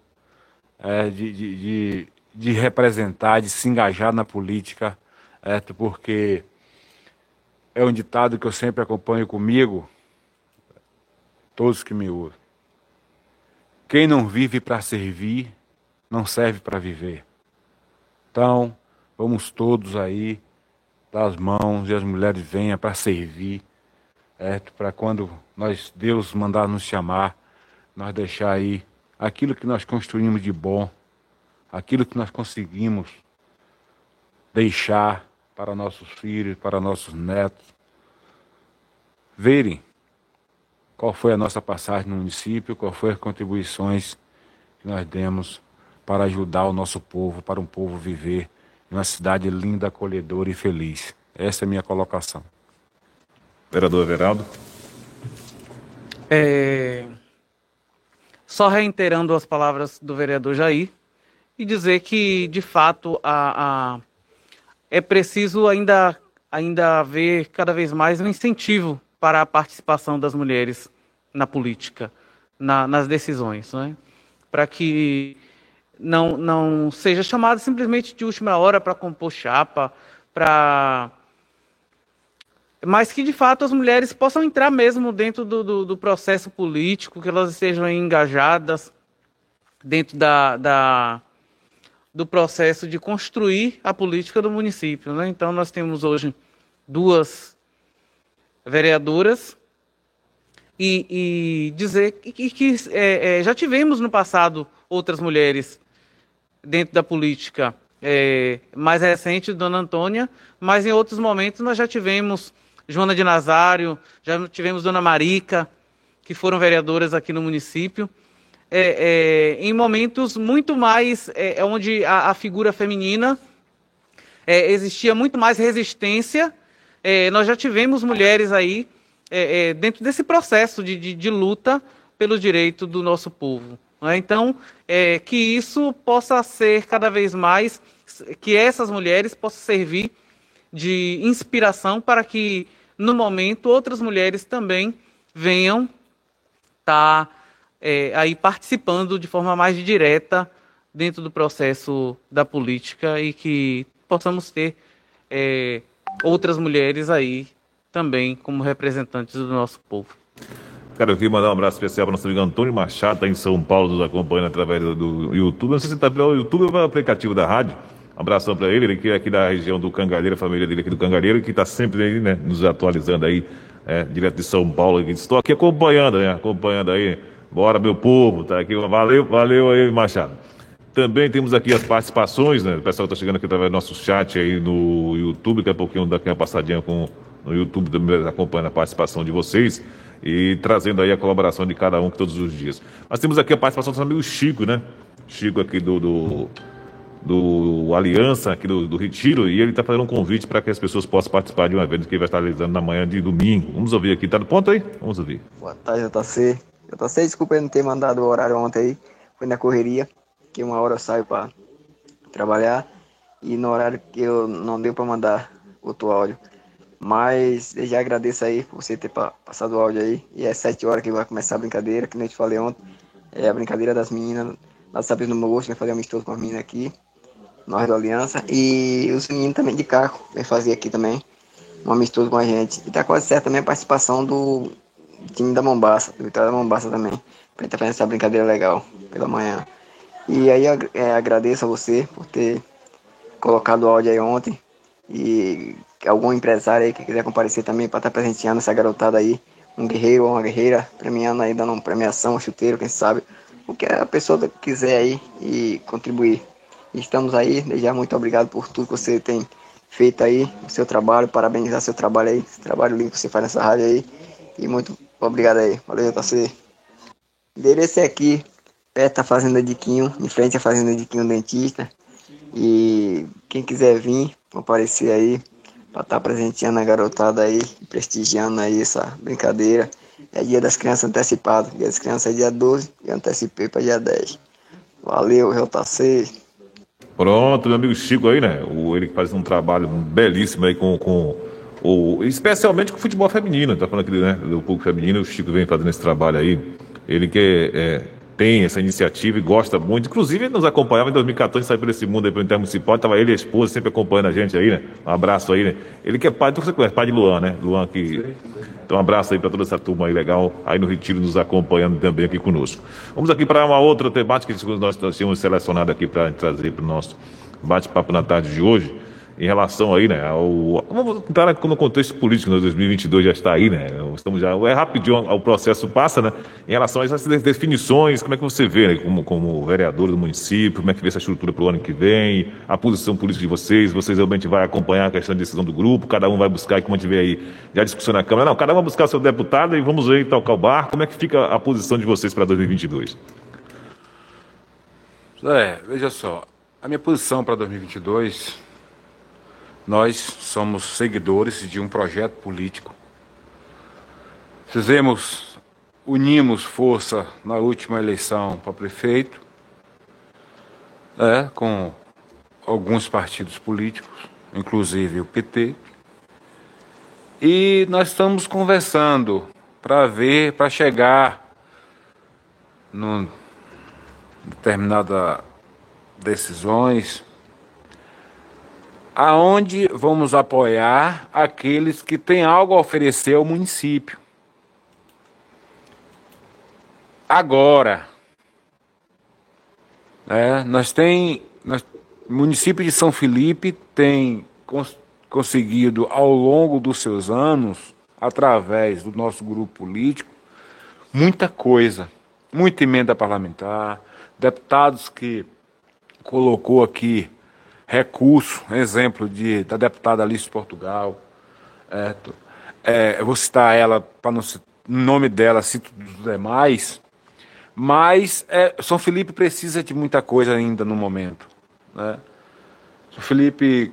é, de, de, de, de, representar, de se engajar na política, certo? porque é um ditado que eu sempre acompanho comigo, todos que me ouvem. Quem não vive para servir, não serve para viver. Então, vamos todos aí dar as mãos e as mulheres venham para servir, certo? Para quando nós Deus mandar nos chamar, nós deixar aí aquilo que nós construímos de bom, aquilo que nós conseguimos deixar para nossos filhos, para nossos netos, verem qual foi a nossa passagem no município, qual foi as contribuições que nós demos para ajudar o nosso povo, para um povo viver em uma cidade linda, acolhedora e feliz. Essa é a minha colocação. Vereador Everaldo. É... Só reiterando as palavras do vereador Jair e dizer que, de fato, a, a... é preciso ainda, ainda haver cada vez mais um incentivo para a participação das mulheres na política, na, nas decisões, né? para que não, não seja chamada simplesmente de última hora para compor chapa, para mas que de fato as mulheres possam entrar mesmo dentro do, do, do processo político, que elas estejam engajadas dentro da, da, do processo de construir a política do município. Né? Então nós temos hoje duas vereadoras e, e dizer que, que é, é, já tivemos no passado outras mulheres dentro da política. É, mais recente, Dona Antônia, mas em outros momentos nós já tivemos Joana de Nazário, já tivemos Dona Marica, que foram vereadoras aqui no município. É, é, em momentos muito mais é, é onde a, a, figura feminina é, existia muito mais resistência é, nós já tivemos mulheres aí dentro desse processo de, de, de, luta pelo direito do nosso povo. Né? Então, que isso possa ser cada vez mais, que essas mulheres possam servir de inspiração para que, no momento, outras mulheres também venham estar tá, é, aí participando de forma mais direta dentro do processo da política e que possamos ter é, outras mulheres aí também como representantes do nosso povo. Eu queria mandar um abraço especial para nosso amigo Antônio Machado, está em São Paulo, nos acompanhando através do YouTube. Não sei se está pelo YouTube ou pelo aplicativo da rádio. Abração para ele, ele que é aqui da região do Cangalheiro, a família dele aqui do Cangalheiro, que está sempre aí, né, nos atualizando aí, é, direto de São Paulo. Estou aqui acompanhando, né, acompanhando aí. Bora, meu povo, tá aqui. Valeu, valeu aí, Machado. Também temos aqui as participações, né? O pessoal está chegando aqui através do nosso chat aí no YouTube, daqui a pouquinho daqui uma passadinha com no YouTube também acompanhando a participação de vocês. E trazendo aí a colaboração de cada um todos os dias. Nós temos aqui a participação do nosso amigo Chico, né? Chico aqui do, do, do Aliança, aqui do, do Retiro, e ele está fazendo um convite para que as pessoas possam participar de um evento que ele vai estar realizando na manhã de domingo. Vamos ouvir aqui, tá no ponto aí? Vamos ouvir. Boa tarde, JC. JC, desculpa eu não ter mandado o horário ontem aí, foi na correria, que uma hora eu saio para trabalhar, e no horário que eu não deu para mandar outro áudio. Mas eu já agradeço aí por você ter passado o áudio aí. E é sete horas que vai começar a brincadeira, que nem eu te falei ontem. É a brincadeira das meninas. Nós sabemos no meu gosto, vai fazer amistoso com as meninas aqui. Nós da Aliança. E os meninos também de carro, vai fazer aqui também. Um amistoso com a gente. E tá quase certo também a participação do time da Mombaça, do Vitória da Mombaça também. Pra gente fazer essa brincadeira legal pela manhã. E aí é, agradeço a você por ter colocado o áudio aí ontem. E algum empresário aí que quiser comparecer também para estar tá presenteando essa garotada aí, um guerreiro ou uma guerreira, premiando aí, dando uma premiação, um chuteiro, quem sabe, o que a pessoa quiser aí e contribuir. Estamos aí, já muito obrigado por tudo que você tem feito aí, o seu trabalho, parabenizar seu trabalho aí, esse trabalho lindo que você faz nessa rádio aí, e muito obrigado aí, valeu, você. Endereço é aqui, perto da Fazenda de Quinho, em frente à Fazenda de Quinho Dentista, e quem quiser vir, comparecer aí, para estar tá presenteando a garotada aí, prestigiando aí essa brincadeira. É dia das crianças antecipado. Dia das crianças é dia 12 e antecipei para dia 10. Valeu, JC. Pronto, meu amigo Chico aí, né? O, ele faz um trabalho belíssimo aí com, com o, especialmente com o futebol feminino. Tá falando aqui, né? Do público feminino, o Chico vem fazendo esse trabalho aí. Ele que é, é tem essa iniciativa e gosta muito. Inclusive, ele nos acompanhava em 2014, saiu por esse mundo aí pelo Intermunicipal, estava ele e a esposa sempre acompanhando a gente aí, né? Um abraço aí, né? Ele que é pai, você conhece, pai de Luan, né? Luan que. Então, um abraço aí para toda essa turma aí legal, aí no Retiro nos acompanhando também aqui conosco. Vamos aqui para uma outra temática que nós, nós tínhamos selecionado aqui para trazer para o nosso bate-papo na tarde de hoje em relação aí, né, ao, vamos entrar no contexto político, né, 2022 já está aí, né, estamos já, é rapidinho, o processo passa, né, em relação a essas definições, como é que você vê, né, como, como vereador do município, como é que vê essa estrutura para o ano que vem, a posição política de vocês, vocês realmente vão acompanhar a questão de decisão do grupo, cada um vai buscar, como a gente vê aí, já discussão na Câmara, não, cada um vai buscar seu deputado e vamos aí tocar o barco, como é que fica a posição de vocês para 2022? É, veja só, a minha posição para 2022 nós somos seguidores de um projeto político. Fizemos, unimos força na última eleição para prefeito, é, com alguns partidos políticos, inclusive o PT. E nós estamos conversando para ver, para chegar em determinadas decisões aonde vamos apoiar aqueles que têm algo a oferecer ao município. Agora, né, nós tem, nós, o município de São Felipe tem cons, conseguido ao longo dos seus anos, através do nosso grupo político, muita coisa, muita emenda parlamentar, deputados que colocou aqui recurso, exemplo de, da deputada Alice Portugal. É, é, eu vou citar ela para não no nome dela, cito dos demais. Mas é, São Felipe precisa de muita coisa ainda no momento. Né? São Felipe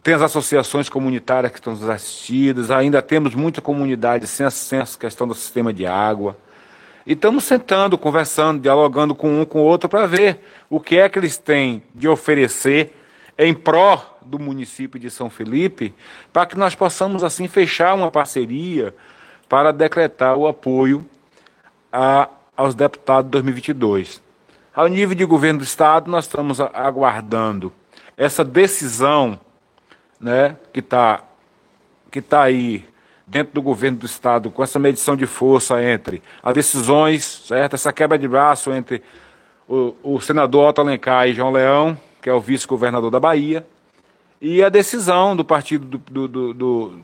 tem as associações comunitárias que estão assistidas, ainda temos muita comunidade sem, sem a questão do sistema de água. E estamos sentando, conversando, dialogando com um com o outro para ver o que é que eles têm de oferecer em pró do município de São Felipe, para que nós possamos assim fechar uma parceria para decretar o apoio a, aos deputados de 2022. Ao nível de governo do estado, nós estamos aguardando essa decisão, né, que está que tá aí dentro do governo do estado com essa medição de força entre as decisões, certo? Essa quebra de braço entre o, o senador Otto Alencar e João Leão, que é o vice-governador da Bahia, e a decisão do partido do, do, do, do,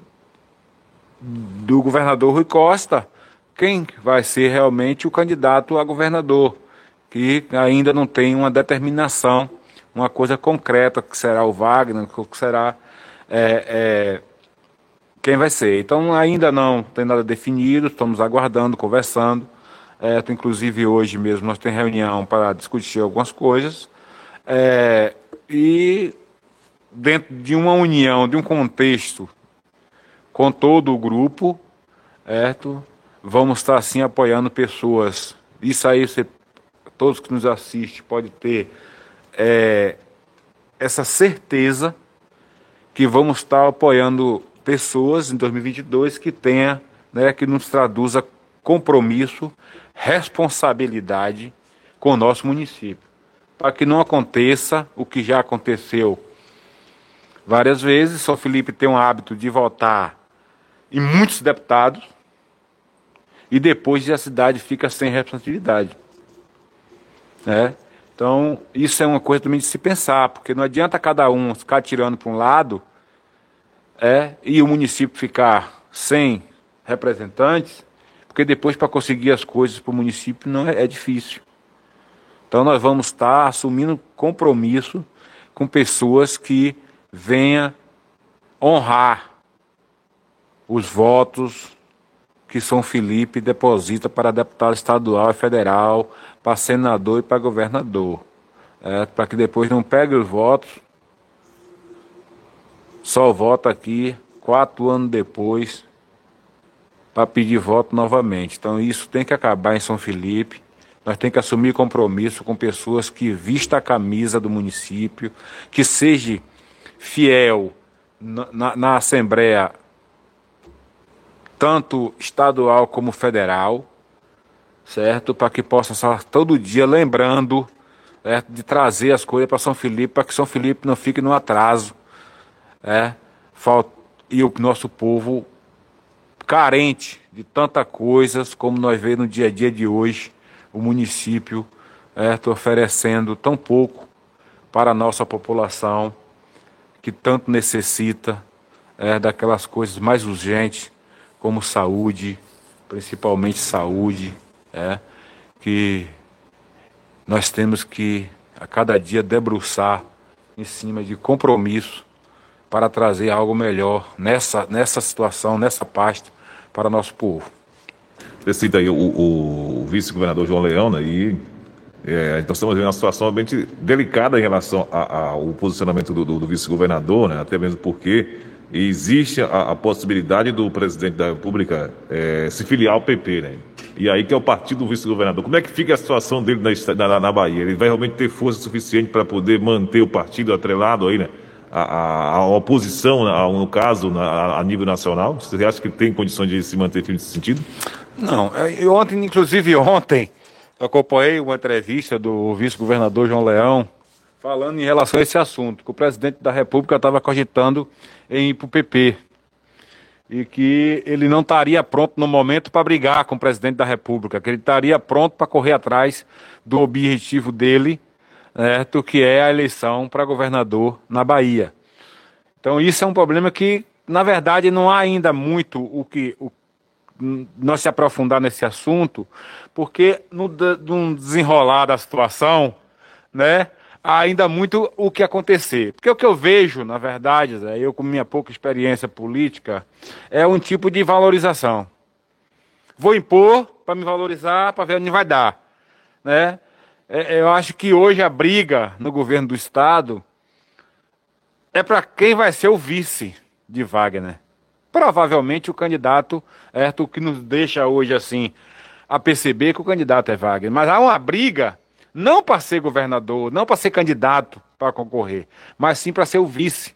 do governador Rui Costa, quem vai ser realmente o candidato a governador, que ainda não tem uma determinação, uma coisa concreta, que será o Wagner, que será é, é, quem vai ser. Então ainda não tem nada definido, estamos aguardando, conversando. É, inclusive hoje mesmo nós temos reunião para discutir algumas coisas. É, e dentro de uma união, de um contexto com todo o grupo, certo? Vamos estar assim apoiando pessoas. Isso aí você, todos que nos assistem pode ter é, essa certeza que vamos estar apoiando pessoas em 2022 que tenha, né, que nos traduza compromisso, responsabilidade com o nosso município, para que não aconteça o que já aconteceu várias vezes. São Felipe tem um hábito de votar em muitos deputados e depois a cidade fica sem representatividade. Né? Então, isso é uma coisa também de se pensar, porque não adianta cada um ficar tirando para um lado é, e o município ficar sem representantes, porque depois para conseguir as coisas para o município não é, é, difícil. Então nós vamos estar assumindo compromisso com pessoas que venham honrar os votos que São Felipe deposita para deputado estadual e federal, para senador e para governador. É, para que depois não pegue os votos só volta aqui quatro anos depois para pedir voto novamente. Então isso tem que acabar em São Felipe. Nós temos que assumir compromisso com pessoas que vista a camisa do município, que seja fiel na, na, na Assembleia, tanto estadual como federal, certo? Para que possam estar todo dia lembrando certo? de trazer as coisas para São Felipe, para que São Felipe não fique no atraso é, e o nosso povo carente de tantas coisas como nós vemos no dia a dia de hoje, o município é, tá oferecendo tão pouco para a nossa população que tanto necessita é, daquelas coisas mais urgentes como saúde, principalmente saúde, é, que nós temos que a cada dia debruçar em cima de compromisso para trazer algo melhor nessa, nessa situação, nessa pasta para nosso povo. Você cita aí o, o vice-governador João Leão, né, e é, nós estamos vendo uma situação bem delicada em relação ao posicionamento do, do, do vice-governador, né, até mesmo porque existe a, a, possibilidade do presidente da República é, se filiar ao PP, né? E aí que é o partido do vice-governador. Como é que fica a situação dele na, na, na Bahia? Ele vai realmente ter força suficiente para poder manter o partido atrelado aí, né? a, a oposição, no caso, a, a, nível nacional? Você acha que tem condições de se manter nesse sentido? Não, eu ontem, inclusive ontem, acompanhei uma entrevista do vice-governador João Leão falando em relação a esse assunto, que o presidente da República estava cogitando em ir para o PP e que ele não estaria pronto no momento para brigar com o presidente da República, que ele estaria pronto para correr atrás do objetivo dele certo? que é a eleição para governador na Bahia. Então isso é um problema que, na verdade, não há ainda muito o que o, nós se aprofundar nesse assunto, porque no, no desenrolar da situação, né, há ainda muito o que acontecer. Porque o que eu vejo, na verdade, Zé, eu com minha pouca experiência política, é um tipo de valorização. Vou impor para me valorizar, para ver onde vai dar. Né? É, eu acho que hoje a briga no governo do Estado é para quem vai ser o vice de Wagner. Provavelmente o candidato é o que nos deixa hoje assim a perceber que o candidato é Wagner. Mas há uma briga não para ser governador, não para ser candidato para concorrer, mas sim para ser o vice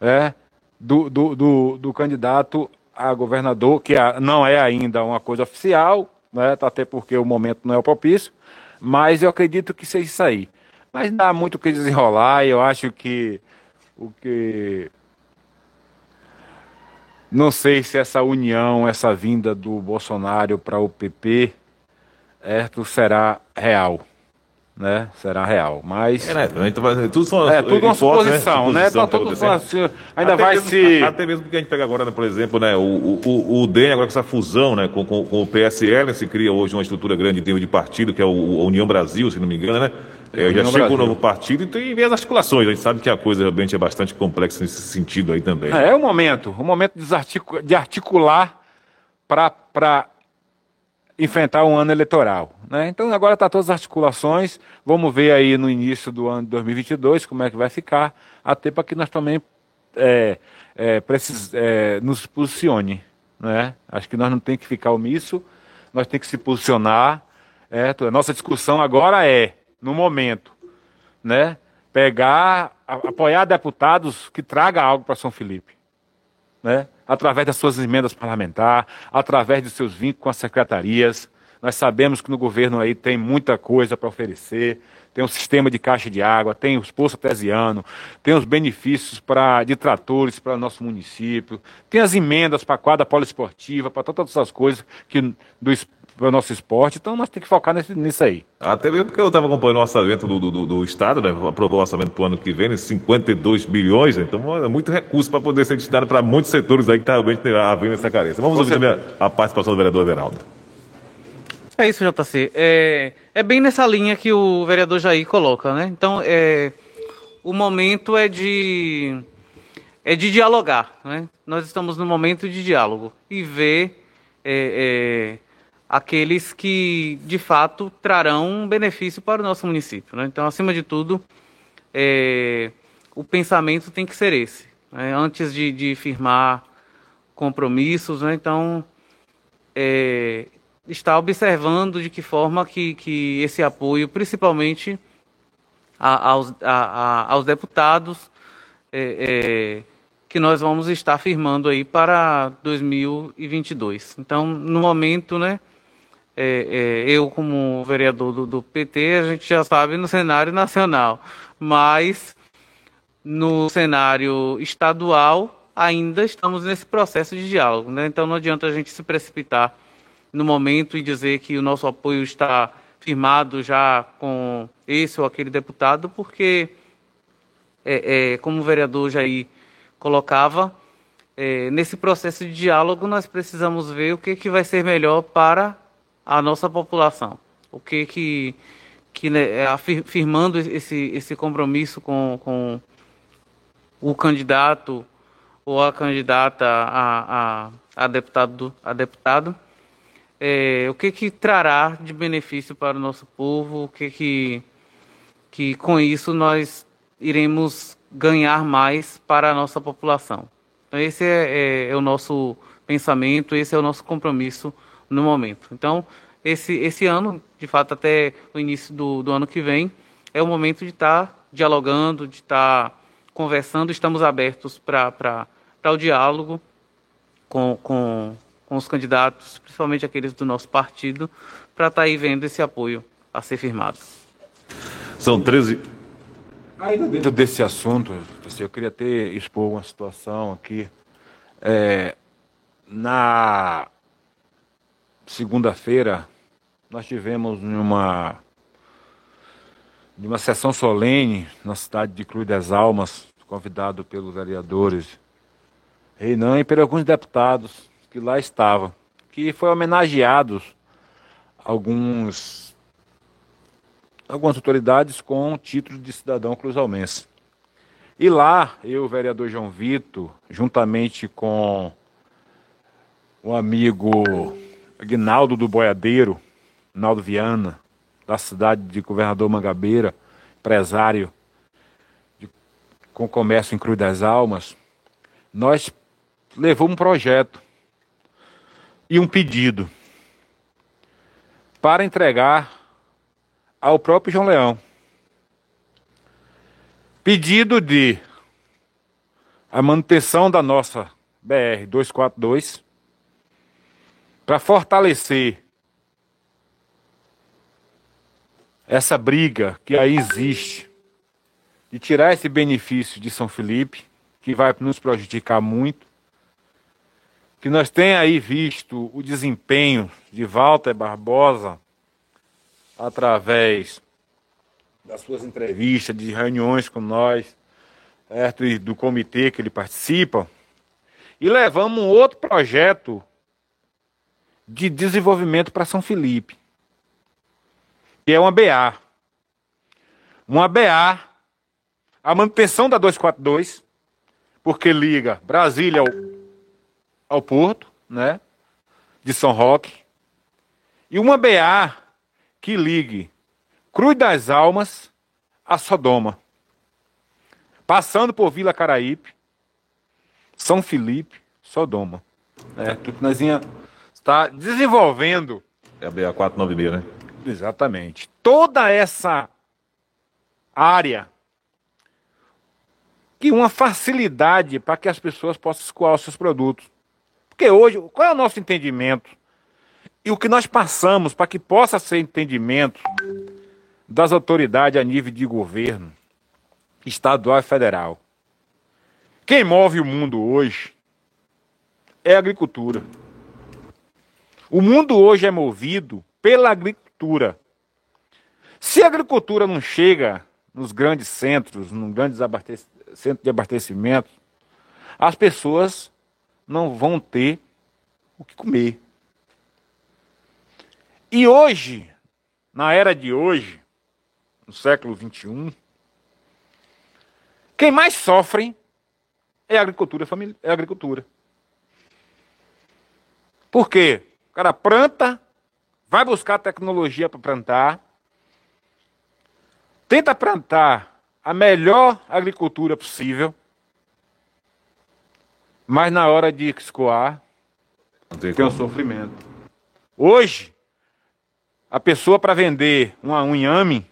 é, do, do, do, do, candidato a governador, que não é ainda uma coisa oficial, né, até porque o momento não é propício, mas eu acredito que seja isso aí. Mas dá muito o que desenrolar, eu acho que o que. Não sei se essa união, essa vinda do Bolsonaro para o PP, certo, será real né? Será real. Mas. É, né? Tudo, são, é, tudo uma suposição, né? Suposição, tá tudo assim, ainda até vai mesmo, se. Até mesmo porque a gente pega agora, né, por exemplo, né? O, o, o DEM agora com essa fusão né, com, com, com o PSL, se cria hoje uma estrutura grande em termos de partido, que é o, a União Brasil, se não me engano, né? É, já chegou o novo partido e tem as articulações. A gente sabe que a coisa realmente é bastante complexa nesse sentido aí também. É, é o momento, o momento de articular para enfrentar um ano eleitoral. Né? Então agora está todas as articulações, vamos ver aí no início do ano de 2022 como é que vai ficar, até para que nós também é, é, precis, é, nos posicione. Né? Acho que nós não tem que ficar omisso, nós tem que se posicionar. É, a nossa discussão agora é, no momento, né, pegar, apoiar deputados que tragam algo para São Felipe. Né? através das suas emendas parlamentares, através de seus vínculos com as secretarias. Nós sabemos que no governo aí tem muita coisa para oferecer, tem um sistema de caixa de água, tem os poços artesianos, tem os benefícios pra, de tratores para o nosso município, tem as emendas para a quadra poliesportiva, para todas essas coisas que do, para o nosso esporte, então nós temos que focar nesse, nisso aí. Até mesmo porque eu estava acompanhando o orçamento do, do, do, Estado, né? Aprovou o orçamento para o ano que vem, 52 bilhões, né? então é muito recurso para poder ser destinado para muitos setores aí que está realmente havendo essa carência. Vamos ouvir também a, a participação do vereador Everaldo. É isso, JC. É, é bem nessa linha que o vereador Jair coloca, né? Então, é, o momento é de, é de dialogar, né? Nós estamos no momento de diálogo e ver é, é aqueles que de fato trarão um benefício para o nosso município. Né? Então, acima de tudo, é, o pensamento tem que ser esse. Né? Antes de, de, firmar compromissos, né? então é, está observando de que forma que, que esse apoio, principalmente a, aos, a, a, aos deputados, é, é que nós vamos estar firmando aí para 2022. Então, no momento, né, é, é, eu como vereador do, do, PT, a gente já sabe no cenário nacional, mas no cenário estadual ainda estamos nesse processo de diálogo, né? Então não adianta a gente se precipitar no momento e dizer que o nosso apoio está firmado já com esse ou aquele deputado, porque é, é como o vereador Jair colocava, é, nesse processo de diálogo nós precisamos ver o que, que vai ser melhor para a nossa população. O que que, que né, é, afirmando esse, esse compromisso com, com o candidato ou a candidata a, a, a deputado, a deputado é, o que que trará de benefício para o nosso povo, o que que, que com isso nós iremos ganhar mais para a nossa população. Então esse é, é, é o nosso pensamento, esse é o nosso compromisso no momento. Então, esse, esse ano, de fato, até o início do, do ano que vem, é o momento de estar tá dialogando, de estar tá conversando. Estamos abertos para o diálogo com, com, com os candidatos, principalmente aqueles do nosso partido, para estar tá aí vendo esse apoio a ser firmado. São 13. Ainda dentro desse assunto, eu queria ter expor uma situação aqui. É, na segunda-feira, nós tivemos uma, uma sessão solene na cidade de Cruz das Almas, convidado pelos vereadores Reinan e por alguns deputados que lá estavam, que foi homenageados alguns algumas autoridades com título de cidadão cruzalmense. E lá, eu, o vereador João Vitor, juntamente com o amigo Aguinaldo do Boiadeiro, Naldo Viana, da cidade de Governador Mangabeira, empresário de, com comércio em Cruz das Almas, nós levamos um projeto e um pedido para entregar ao próprio João Leão. Pedido de a manutenção da nossa BR 242 para fortalecer essa briga que aí existe de tirar esse benefício de São Felipe, que vai nos prejudicar muito, que nós tem aí visto o desempenho de Walter Barbosa através das suas entrevistas, de reuniões com nós, certo? E do comitê que ele participa, e levamos um outro projeto de desenvolvimento para São Felipe que é uma BA. uma BA, a manutenção da 242, porque liga Brasília ao, ao Porto, né? De São Roque. E uma BA que ligue Cruz das Almas a Sodoma. Passando por Vila Caraípe, São Felipe, Sodoma. É, tudo nós está desenvolvendo. É a BA 496, né? Exatamente. Toda essa área que uma facilidade para que as pessoas possam escoar os seus produtos. Porque hoje, qual é o nosso entendimento? E o que nós passamos para que possa ser entendimento das autoridades a nível de governo, estadual e federal. Quem move o mundo hoje é a agricultura. O mundo hoje é movido pela agricultura. Se a agricultura não chega nos grandes centros, nos grandes centros de abastecimento, as pessoas não vão ter o que comer. E hoje, na era de hoje, no século XXI, quem mais sofre é a agricultura, é a agricultura. Por quê? O cara planta, vai buscar tecnologia para plantar, tenta plantar a melhor agricultura possível, mas na hora de escoar, tem, um sofrimento. Hoje, a pessoa para vender uma, um inhame,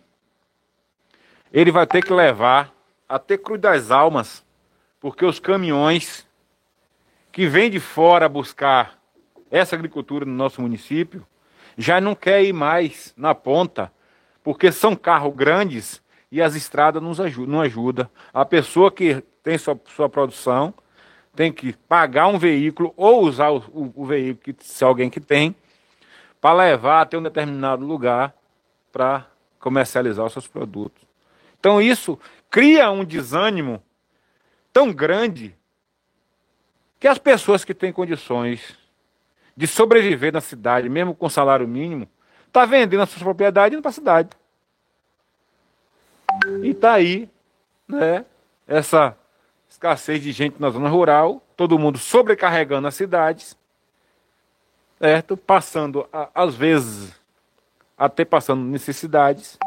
ele vai ter que levar até Cruz das Almas, porque os caminhões que vêm de fora buscar essa agricultura no nosso município, já não quer ir mais na ponta, porque são carros grandes e as estradas nos não ajudam. A pessoa que tem sua, sua produção tem que pagar um veículo ou usar o, o, o veículo, que, se alguém que tem, para levar até um determinado lugar para comercializar os seus produtos. Então isso cria um desânimo tão grande que as pessoas que têm condições de sobreviver na cidade, mesmo com salário mínimo, está vendendo as suas propriedades indo para a cidade. E está aí, né, essa escassez de gente na zona rural, todo mundo sobrecarregando as cidades, certo? Passando, às vezes, até passando necessidades,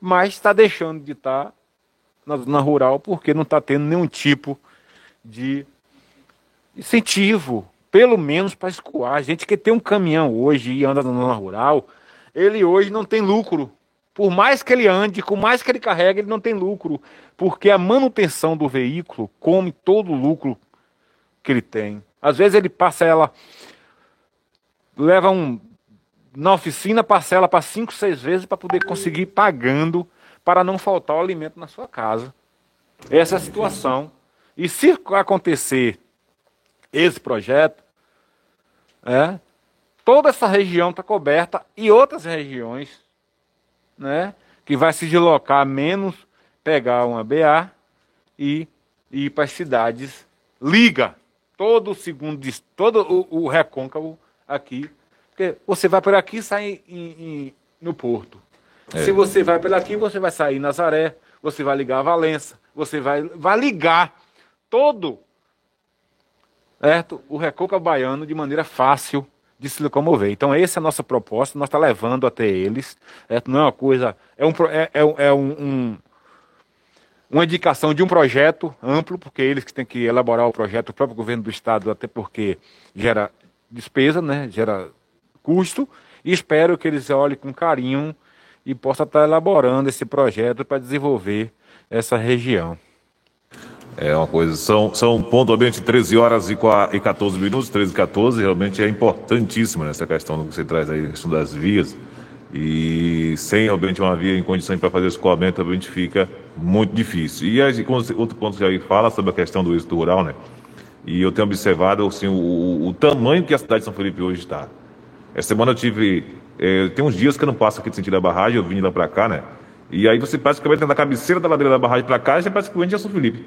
mas está deixando de estar tá na zona rural porque não está tendo nenhum tipo de incentivo pelo menos para escoar. A gente que tem um caminhão hoje e anda na zona rural, ele hoje não tem lucro. Por mais que ele ande, com mais que ele carregue, ele não tem lucro. Porque a manutenção do veículo come todo o lucro que ele tem. Às vezes ele passa ela, leva um. Na oficina, parcela para cinco, seis vezes para poder conseguir ir pagando para não faltar o alimento na sua casa. Essa é a situação. E se acontecer esse projeto, é, toda essa região está coberta e outras regiões, né, que vai se deslocar menos, pegar uma BA e, ir para as cidades, liga todo o segundo, todo o, o recôncavo aqui, porque você vai por aqui e sai em, em, no porto. É. Se você vai por aqui, você vai sair em Nazaré, você vai ligar a Valença, você vai, vai ligar todo certo? o recôncavo baiano de maneira fácil de se locomover. Então, essa é a nossa proposta, nós estamos tá levando até eles. Certo? Não é uma coisa. É, um, é, é, é um, um, uma indicação de um projeto amplo, porque eles que têm que elaborar o projeto, o próprio governo do Estado, até porque gera despesa, né? gera custo, e espero que eles olhem com carinho e possam estar elaborando esse projeto para desenvolver essa região. É uma coisa, são, são pontualmente 13 horas e 14 minutos, 13 e 14, realmente é importantíssima nessa questão que você traz aí, questão das vias. E sem realmente uma via em condições para fazer escoamento, realmente fica muito difícil. E aí, outro ponto que aí fala sobre a questão do êxito rural, né? E eu tenho observado assim, o, o tamanho que a cidade de São Felipe hoje está. Essa semana eu tive. É, tem uns dias que eu não passo aqui de sentido da barragem, eu vim lá para cá, né? E aí você praticamente da cabeceira da ladeira da barragem para cá, já praticamente é São Felipe.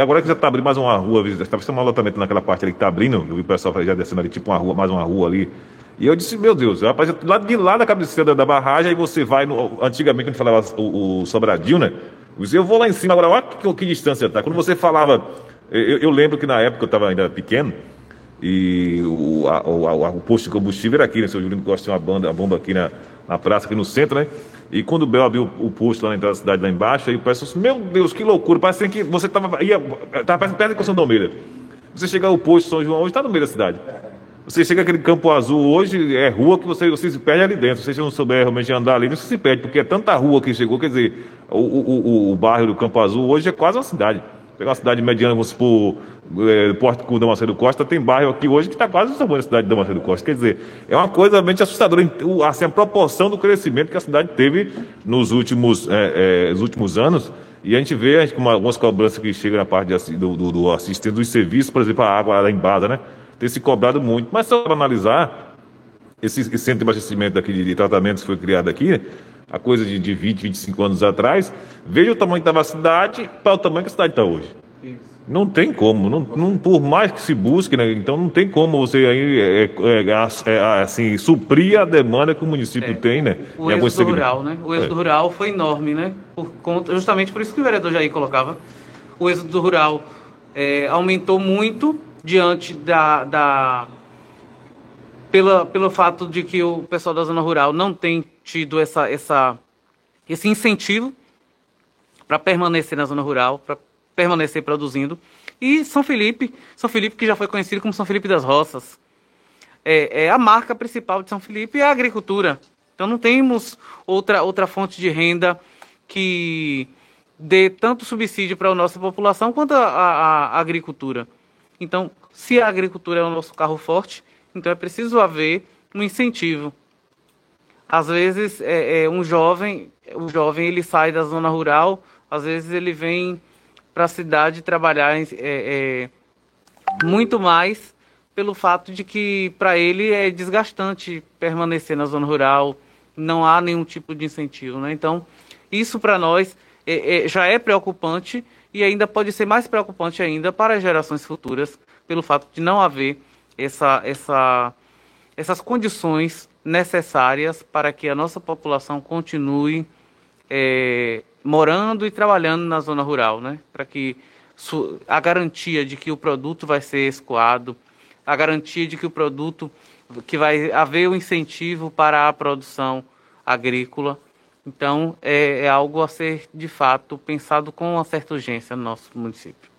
Agora que já está abrindo mais uma rua, está precisando um lotamento naquela parte ali que está abrindo, eu vi o pessoal já descendo ali, tipo uma rua, mais uma rua ali, E eu disse, meu Deus, rapaz, lá de lá da cabeceira da barragem, aí você vai, no, antigamente, quando falava o, o Sobradinho, né? Eu vou lá em cima, agora olha que, que distância tá. Quando você falava, eu, eu lembro que na época eu estava ainda pequeno, e o, a, o, o, posto de combustível era aqui, né? Seu Júlio gosta de uma, banda, uma bomba aqui na, na praça, aqui no centro, né? E quando o Bel abriu o posto lá na entrada da cidade, lá embaixo, aí o pessoal disse, meu Deus, que loucura, parece que você estava ia, tava perto Constituição da Almeida. Você chega ao posto São João hoje, está no meio da cidade. Você chega aquele campo azul hoje, é rua que você, você se perde ali dentro. Se você não souber realmente andar ali, você se perde, porque é tanta rua que chegou. Quer dizer, o, o, o, o bairro do Campo Azul hoje é quase uma cidade. Pegar uma cidade mediana, vamos supor, é, Porto com Damasceno Costa, tem bairro aqui hoje que está quase o tamanho da cidade de Damasceno Costa. Quer dizer, é uma coisa realmente assustadora, assim, a proporção do crescimento que a cidade teve nos últimos, é, é, últimos anos. E a gente vê a gente, com algumas cobranças que chegam na parte de, do, do, do assistente dos serviços, por exemplo, a água lá em Bada, né? ter se cobrado muito. Mas só para analisar, esse, esse, centro de abastecimento aqui de, de tratamentos que foi criado aqui, a coisa de, de 20, 25 anos atrás, veja o tamanho da cidade para o tamanho que a cidade está hoje. Não tem como, não, não, por mais que se busque, né? então não tem como você aí é, é, é, é assim, suprir a demanda que o município é. tem, né? O êxodo rural, né? O êxodo rural foi enorme, né? Por conta, justamente por isso que o vereador Jair colocava. O êxodo rural aumentou muito diante da, da pela, pelo fato de que o pessoal da zona rural não tem tido essa, essa, esse incentivo para permanecer na zona rural, para permanecer produzindo. E São Felipe, São Felipe que já foi conhecido como São Felipe das Roças, é, é a marca principal de São Felipe é a agricultura. Então não temos outra, outra fonte de renda que dê tanto subsídio para a nossa população quanto a, a, a agricultura. Então, se a agricultura é o nosso carro forte, então é preciso haver um incentivo. Às vezes, é, é um jovem, o jovem ele sai da zona rural, às vezes ele vem para a cidade trabalhar é, é, muito mais pelo fato de que para ele é desgastante permanecer na zona rural, não há nenhum tipo de incentivo, né? Então, isso para nós é, é, já é preocupante e ainda pode ser mais preocupante ainda para as gerações futuras, pelo fato de não haver essa, essa, essas condições necessárias para que a nossa população continue é, morando e trabalhando na zona rural, né? Para que a garantia de que o produto vai ser escoado, a garantia de que o produto que vai haver o incentivo para a produção agrícola então, é, é, algo a ser, de fato, pensado com uma certa urgência no nosso município.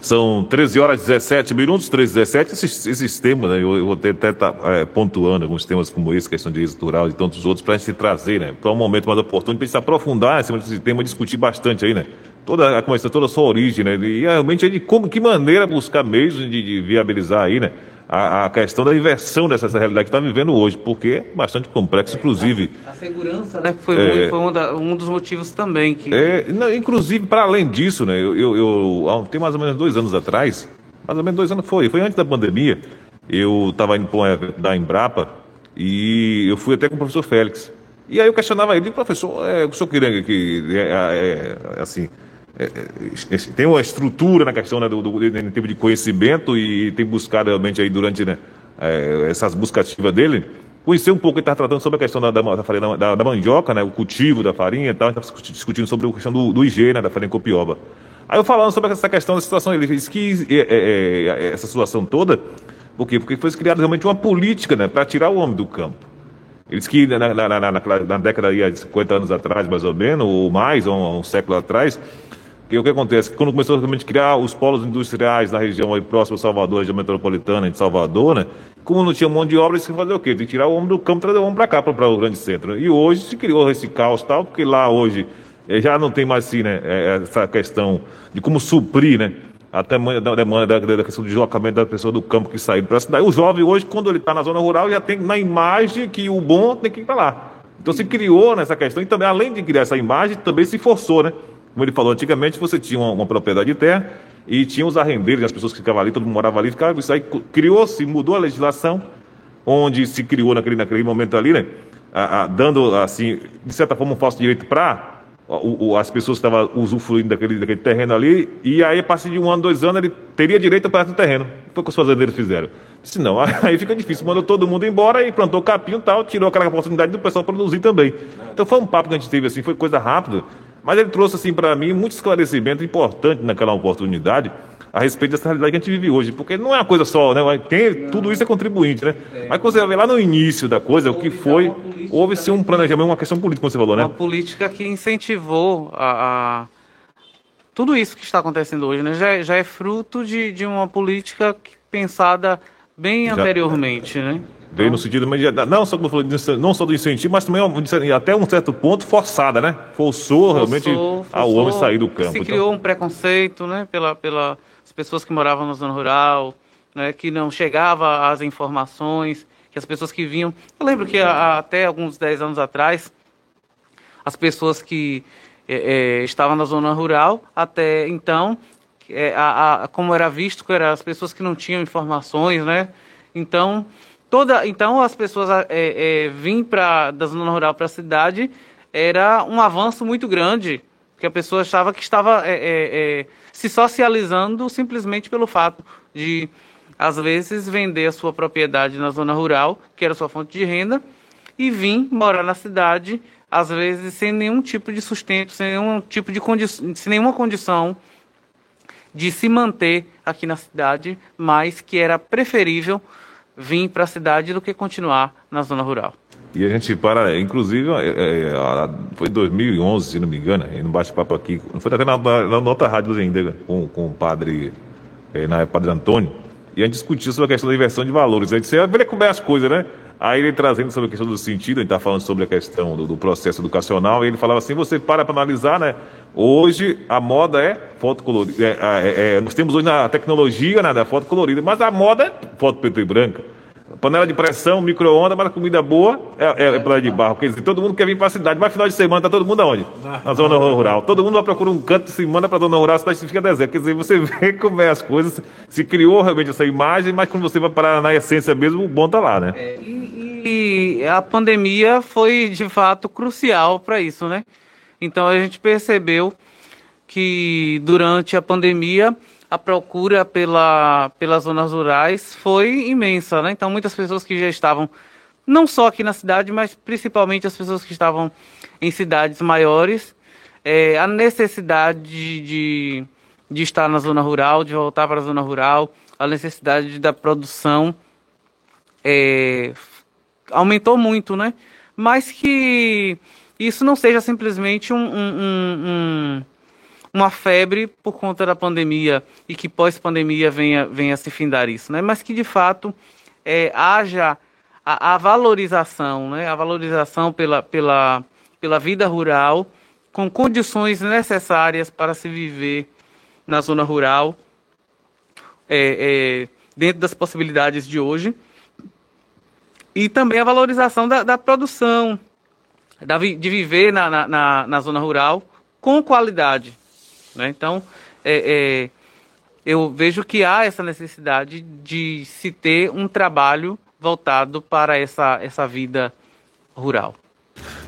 São 13 horas e 17 minutos, 13 e 17. Esses, esses temas, né, eu, eu vou até estar tá, é, pontuando alguns temas como esse, questão de êxito rural e tantos outros, para a gente trazer, né, para um momento mais oportuno, para a gente se aprofundar nesse tema, discutir bastante aí, né? Toda a começar toda a sua origem, né? E realmente de como, que maneira buscar meios de, de viabilizar aí, né? A, a questão da inversão dessa realidade que está vivendo hoje, porque é bastante complexo, inclusive. A segurança, né? Foi, é, foi um, da, um, dos motivos também que. É, não, inclusive, para além disso, né? Eu, eu, eu, tem mais ou menos dois anos atrás, mais ou menos dois anos foi, foi antes da pandemia, eu estava indo para um evento da Embrapa e eu fui até com o professor Félix. E aí eu questionava ele, professor, é, o senhor queria que, é, é, é assim, é, é, tem uma estrutura na questão né, do, do, do, tipo de conhecimento e tem buscado realmente aí durante né, é, essas buscas ativas dele, conhecer um pouco, ele está tratando sobre a questão da, da, da, da, mandioca, né, o cultivo da farinha e tal, está discutindo sobre a questão do, do IG, né, da farinha copioba. Aí eu falando sobre essa questão da situação, ele disse que é, é, é, essa situação toda, por quê? Porque foi criada realmente uma política né, para tirar o homem do campo. Eles que na, na, na, na, na década de 50 anos atrás, mais ou menos, ou mais, ou um, um século atrás, o que acontece? Quando começou a criar os polos industriais na região aí próxima a Salvador, região metropolitana de Salvador, né? Como não tinha mão de obra, eles fazer o quê? Tem que tirar o homem do campo e trazer o homem para cá, para o grande centro. E hoje se criou esse caos tal, porque lá hoje eh, já não tem mais assim, né? Eh, essa questão de como suprir, né? A tamanho da demanda da, da questão do deslocamento da pessoa do campo que saiu para a cidade. O jovem hoje, quando ele está na zona rural, já tem na imagem que o bom tem que para lá. Então se criou nessa questão e também, além de criar essa imagem, também se forçou, né? Como ele falou, antigamente você tinha uma, uma propriedade de terra e tinha os arrendeiros, as pessoas que ficavam ali, todo mundo morava ali, ficava, isso aí criou-se, mudou a legislação, onde se criou naquele, naquele momento ali, né? A, a, dando, assim, de certa forma, um falso direito para as pessoas que estavam usufruindo daquele, daquele terreno ali, e aí, a partir de um ano, dois anos, ele teria direito para o terreno. Foi o que os fazendeiros fizeram. Disse, não, aí fica difícil. Mandou todo mundo embora e plantou capim e tal, tirou aquela oportunidade do pessoal produzir também. Então foi um papo que a gente teve assim, foi coisa rápida, mas ele trouxe assim para mim muito esclarecimento importante naquela oportunidade a respeito dessa realidade que a gente vive hoje, porque não é uma coisa só, né? Tem, tudo isso é contribuinte, né? Mas quando você vê lá no início da coisa, o que foi, houve sim um planejamento, uma questão política, como você falou, né? Uma política que incentivou a, a tudo isso que está acontecendo hoje, né? Já, já é fruto de, de uma política pensada bem já, anteriormente, né? Veio no sentido não só como falou, não só do incentivo, mas também até um certo ponto forçada, né? Forçou, forçou realmente ao homem sair do campo. Se então... criou um preconceito, né? Pela, pela as pessoas que moravam na zona rural, né? Que não chegava às informações, que as pessoas que vinham. Eu lembro que a, até alguns 10 anos atrás, as pessoas que é, é, estavam na zona rural, até então é, a, a, como era visto, que eram as pessoas que não tinham informações, né? Então, toda, então as pessoas é, é, para da zona rural para a cidade era um avanço muito grande, que a pessoa achava que estava é, é, é, se socializando simplesmente pelo fato de às vezes vender a sua propriedade na zona rural, que era sua fonte de renda, e vir morar na cidade, às vezes sem nenhum tipo de sustento, sem nenhum tipo de condição, sem nenhuma condição de se manter aqui na cidade, mas que era preferível vir para a cidade do que continuar na zona rural. E a gente para, inclusive, é, é, foi 2011, se não me engano, no bate-papo aqui, foi até na, na, na outra rádio ainda, com, com o padre, é, na padre Antônio, e a gente discutiu sobre a questão da inversão de valores. A gente disse, ver como é as coisas, né? Aí ele trazendo sobre a questão do sentido, gente está falando sobre a questão do, do, processo educacional, e ele falava assim, você para para analisar, né? Hoje a moda é foto colorida. É, é, é, nós temos hoje a tecnologia né, da foto colorida, mas a moda é foto preto e branca. Panela de pressão, micro-ondas, mas a comida boa é, é, é panela de barro. Quer dizer, todo mundo quer vir para a cidade, mas final de semana está todo mundo aonde? Na zona rural. Todo mundo vai procurar um canto, se manda para a zona rural, a cidade fica deserta. Quer dizer, você vê como é as coisas, se criou realmente essa imagem, mas quando você vai parar na essência mesmo, o bom está lá, né? É, e, e a pandemia foi, de fato, crucial para isso, né? Então a gente percebeu que durante a pandemia a procura pela, pelas zonas rurais foi imensa, né? Então muitas pessoas que já estavam não só aqui na cidade, mas principalmente as pessoas que estavam em cidades maiores, é, a necessidade de, de estar na zona rural, de voltar para a zona rural, a necessidade da produção é, aumentou muito, né? Mas que isso não seja simplesmente um, um, um, uma febre por conta da pandemia e que pós-pandemia venha, venha se findar isso, né? mas que de fato é, haja a, a, valorização, né? a valorização pela, pela, pela vida rural, com condições necessárias para se viver na zona rural, é, é, dentro das possibilidades de hoje, e também a valorização da, da produção, de viver na, na, na, na zona rural com qualidade. Né? Então, é, é, eu vejo que há essa necessidade de se ter um trabalho voltado para essa, essa vida rural.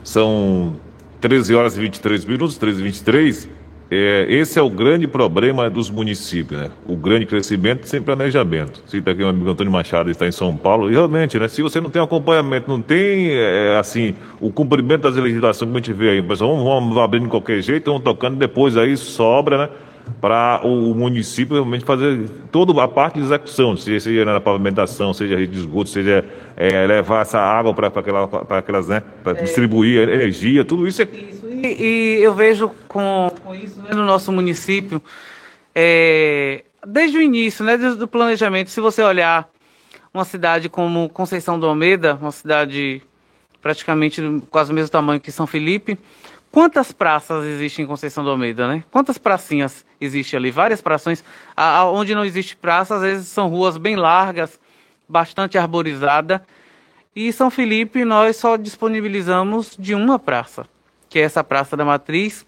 São 13 horas e 23 minutos, 13 e 23. É, esse é o grande problema dos municípios, né? O grande crescimento sem planejamento. Cita aqui o amigo Antônio Machado, está em São Paulo, e realmente, né? Se você não tem acompanhamento, não tem, é, assim, o cumprimento das legislações que a gente vê aí, pessoal, vamos, vamos abrindo de qualquer jeito, vamos tocando, depois aí sobra, né? Para o município realmente fazer toda a parte de execução, seja na pavimentação, seja rede de esgoto, seja é, levar essa água para aquela, aquelas, né? Para é. distribuir energia, tudo isso é. E, eu vejo com, com isso né, no nosso município, é, desde o início, né, desde o planejamento, se você olhar uma cidade como Conceição do Almeida, uma cidade praticamente quase o mesmo tamanho que São Felipe, quantas praças existem em Conceição do Almeida, né? Quantas pracinhas existem ali? Várias prações. Onde não existe praça, às vezes são ruas bem largas, bastante arborizada. E São Felipe nós só disponibilizamos de uma praça que é essa Praça da Matriz,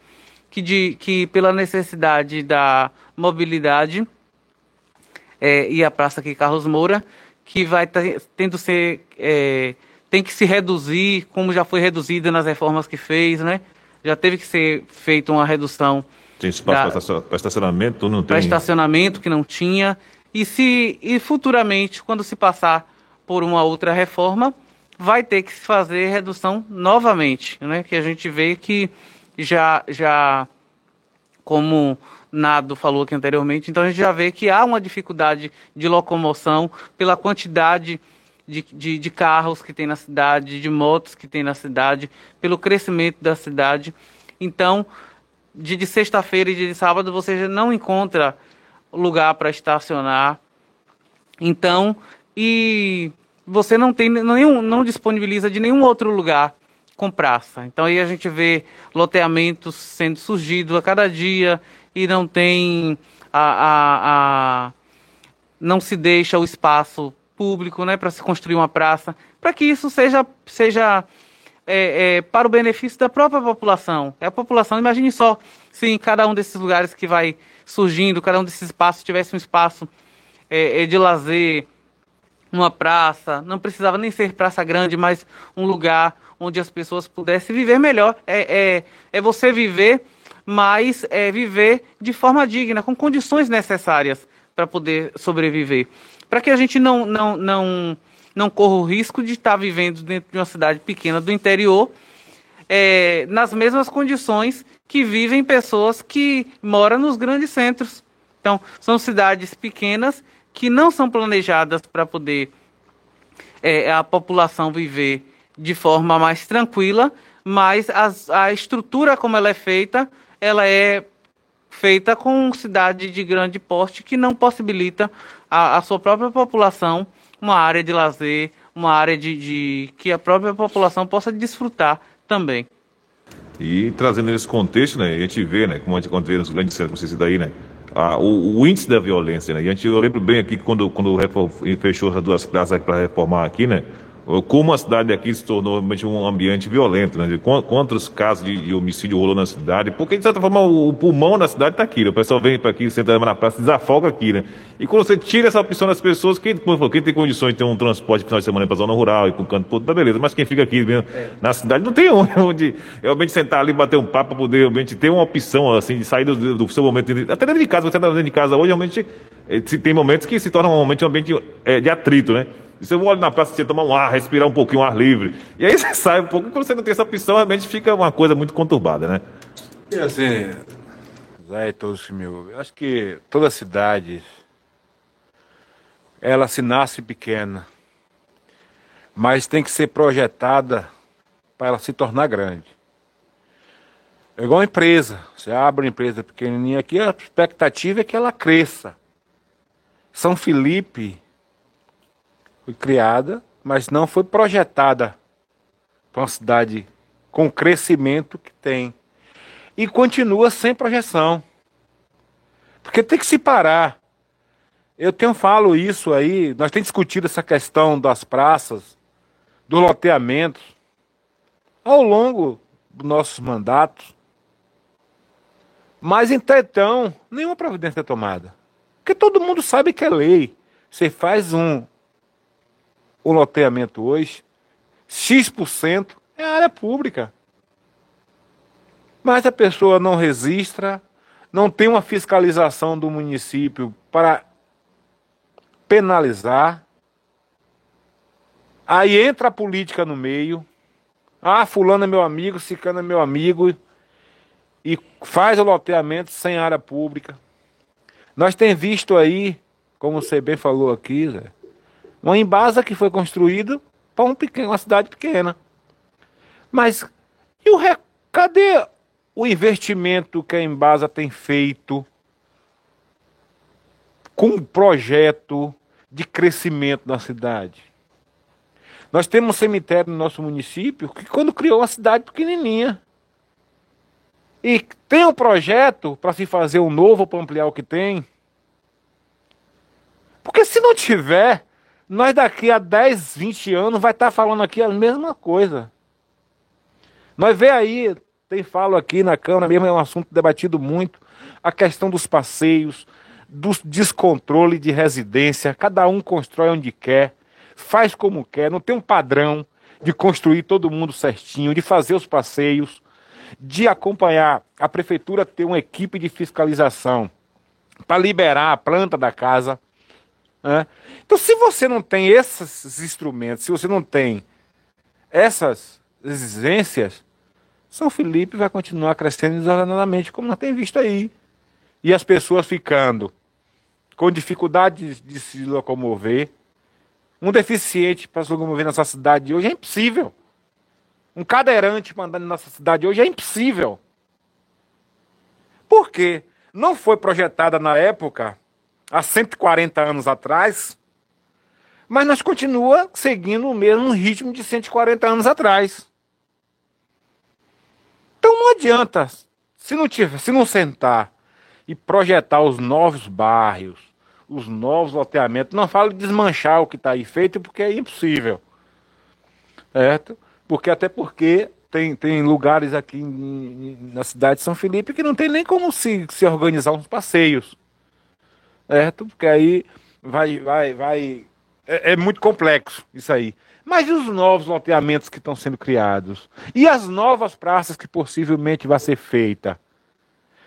que, de, que pela necessidade da mobilidade é, e a Praça aqui Carlos Moura, que vai tendo ser é, tem que se reduzir, como já foi reduzida nas reformas que fez, né? Já teve que ser feita uma redução. Tem espaço para estacionamento, não tem? Para estacionamento que não tinha. e se e futuramente, quando se passar por uma outra reforma, vai ter que fazer redução novamente, né? Que a gente vê que já já como Nado falou aqui anteriormente, então a gente já vê que há uma dificuldade de locomoção pela quantidade de, de, de, carros que tem na cidade, de motos que tem na cidade, pelo crescimento da cidade. Então, de, de sexta-feira e de sábado você não encontra lugar para estacionar. Então, e você não tem nenhum, não disponibiliza de nenhum outro lugar com praça. Então aí a gente vê loteamentos sendo surgidos a cada dia e não tem a, a, a não se deixa o espaço público, né, para se construir uma praça, para que isso seja seja é, é, para o benefício da própria população. É a população, imagine só se em cada um desses lugares que vai surgindo, cada um desses espaços tivesse um espaço é, é de lazer, uma praça, não precisava nem ser praça grande, mas um lugar onde as pessoas pudessem viver melhor. É, é, é você viver, mas é viver de forma digna, com condições necessárias para poder sobreviver. Para que a gente não, não, não, não corra o risco de estar vivendo dentro de uma cidade pequena do interior, é, nas mesmas condições que vivem pessoas que moram nos grandes centros. Então, são cidades pequenas que não são planejadas para poder é, a população viver de forma mais tranquila, mas as, a estrutura como ela é feita, ela é feita com cidade de grande porte que não possibilita a, a sua própria população uma área de lazer, uma área de, de que a própria população possa desfrutar também. E trazendo esse contexto, né, a gente vê, né, como a gente vê nos grandes centros, como daí, né, a, o, o, índice da violência, né? E a gente, eu lembro bem aqui quando, quando fechou as duas praças para reformar aqui, né? Como a cidade aqui se tornou realmente um ambiente violento, né? Quantos casos de, de, homicídio rolou na cidade? Porque, de certa forma, o, o pulmão da cidade está aqui, né? O pessoal vem para aqui, senta na praça, desafoga aqui, né? E quando você tira essa opção das pessoas, quem, quem tem condições de ter um transporte final de semana para a zona rural e para o canto todo, tá beleza. Mas quem fica aqui mesmo, é. na cidade não tem onde realmente sentar ali, bater um papo para poder realmente ter uma opção, assim, de sair do, do seu momento. Até dentro de casa, você está dentro de casa hoje, realmente, eh, tem momentos que se torna um momento um ambiente é, de atrito, né? Você olha na praça, você toma um ar, respirar um pouquinho, um ar livre. E aí você sai um pouco, quando você não tem essa opção, realmente fica uma coisa muito conturbada, né? E assim, Zé e todos que me ouvem, acho que toda cidade, ela se nasce pequena, mas tem que ser projetada para ela se tornar grande. É igual uma empresa. Você abre uma empresa pequenininha aqui, a expectativa é que ela cresça. São Felipe foi criada, mas não foi projetada para uma cidade com o crescimento que tem. E continua sem projeção. Porque tem que se parar. Eu tenho falo isso aí, nós temos discutido essa questão das praças, do loteamento, ao longo dos nossos mandatos. Mas, então, nenhuma providência é tomada. Porque todo mundo sabe que é lei. Você faz um, o loteamento hoje, X% é área pública. Mas a pessoa não registra, não tem uma fiscalização do município para penalizar. Aí entra a política no meio. Ah, fulano é meu amigo, cicano é meu amigo. E faz o loteamento sem área pública. Nós temos visto aí, como você bem falou aqui, Zé, uma embasa que foi construída para um pequeno, uma cidade pequena. Mas e o cadê o investimento que a Embasa tem feito com um projeto de crescimento na cidade? Nós temos um cemitério no nosso município que quando criou uma cidade pequenininha. E tem um projeto para se fazer um novo para ampliar o que tem. Porque se não tiver, nós daqui a 10, 20 anos vai estar tá falando aqui a mesma coisa. Nós vê aí, tem falo aqui na Câmara mesmo, é um assunto debatido muito, a questão dos passeios, do descontrole de residência, cada um constrói onde quer, faz como quer, não tem um padrão de construir todo mundo certinho, de fazer os passeios, de acompanhar a prefeitura ter uma equipe de fiscalização para liberar a planta da casa Né? Então, se você não tem esses instrumentos, se você não tem essas exigências, São Felipe vai continuar crescendo desordenadamente, como nós temos visto aí. E as pessoas ficando com dificuldade de, de se locomover. Um deficiente para se locomover nessa cidade hoje é impossível. Um cadeirante andar na nossa cidade hoje é impossível. Por quê? Não foi projetada na época, há 140 anos atrás, mas nós continua seguindo o mesmo ritmo de 140 anos atrás. Então não adianta, se não tiver, se não sentar e projetar os novos bairros, os novos loteamentos, não falo de desmanchar o que está aí feito, porque é impossível. Certo? Porque até porque tem, tem lugares aqui na cidade de São Felipe que não tem nem como se, se organizar uns passeios. Certo? Porque aí vai, vai, vai é, é muito complexo isso aí. Mas e os novos loteamentos que estão sendo criados? E as novas praças que possivelmente vai ser feita?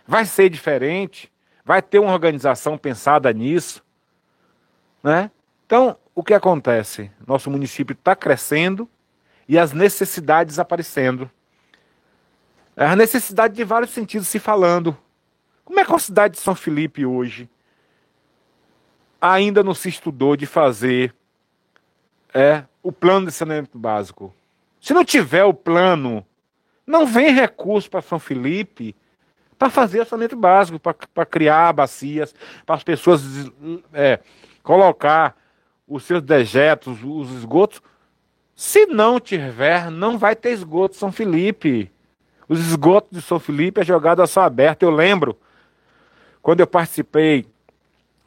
Vai ser diferente? Vai ter uma organização pensada nisso? Né? Então, o que acontece? Nosso município está crescendo e as necessidades aparecendo. A necessidade de vários sentidos se falando. Como é que a cidade de São Felipe hoje ainda não se estudou de fazer é, o plano de saneamento básico. Se não tiver o plano, não vem recurso para São Felipe para fazer o saneamento básico, para criar bacias, para as pessoas é, colocar os seus dejetos, os esgotos. Se não tiver, não vai ter esgoto São Felipe. Os esgotos de São Felipe é jogado a céu aberto. Eu lembro, quando eu participei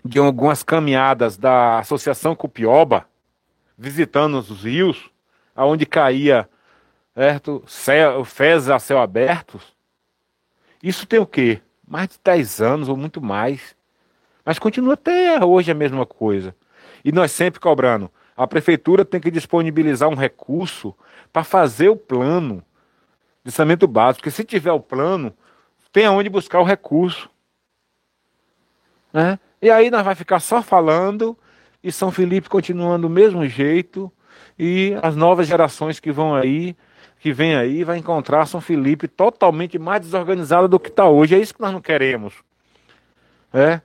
de algumas caminhadas da Associação Cupioba, visitando os rios, aonde caía certo, céu, fezes a céu aberto. Isso tem o quê? Mais de 10 anos ou muito mais. Mas continua até hoje a mesma coisa. E nós sempre cobrando. A prefeitura tem que disponibilizar um recurso para fazer o plano de saneamento básico. Porque se tiver o plano, tem aonde buscar o recurso. Né? E aí nós vai ficar só falando e São Felipe continuando do mesmo jeito e as novas gerações que vão aí, que vem aí, vai encontrar São Felipe totalmente mais desorganizado do que está hoje. É isso que nós não queremos. É?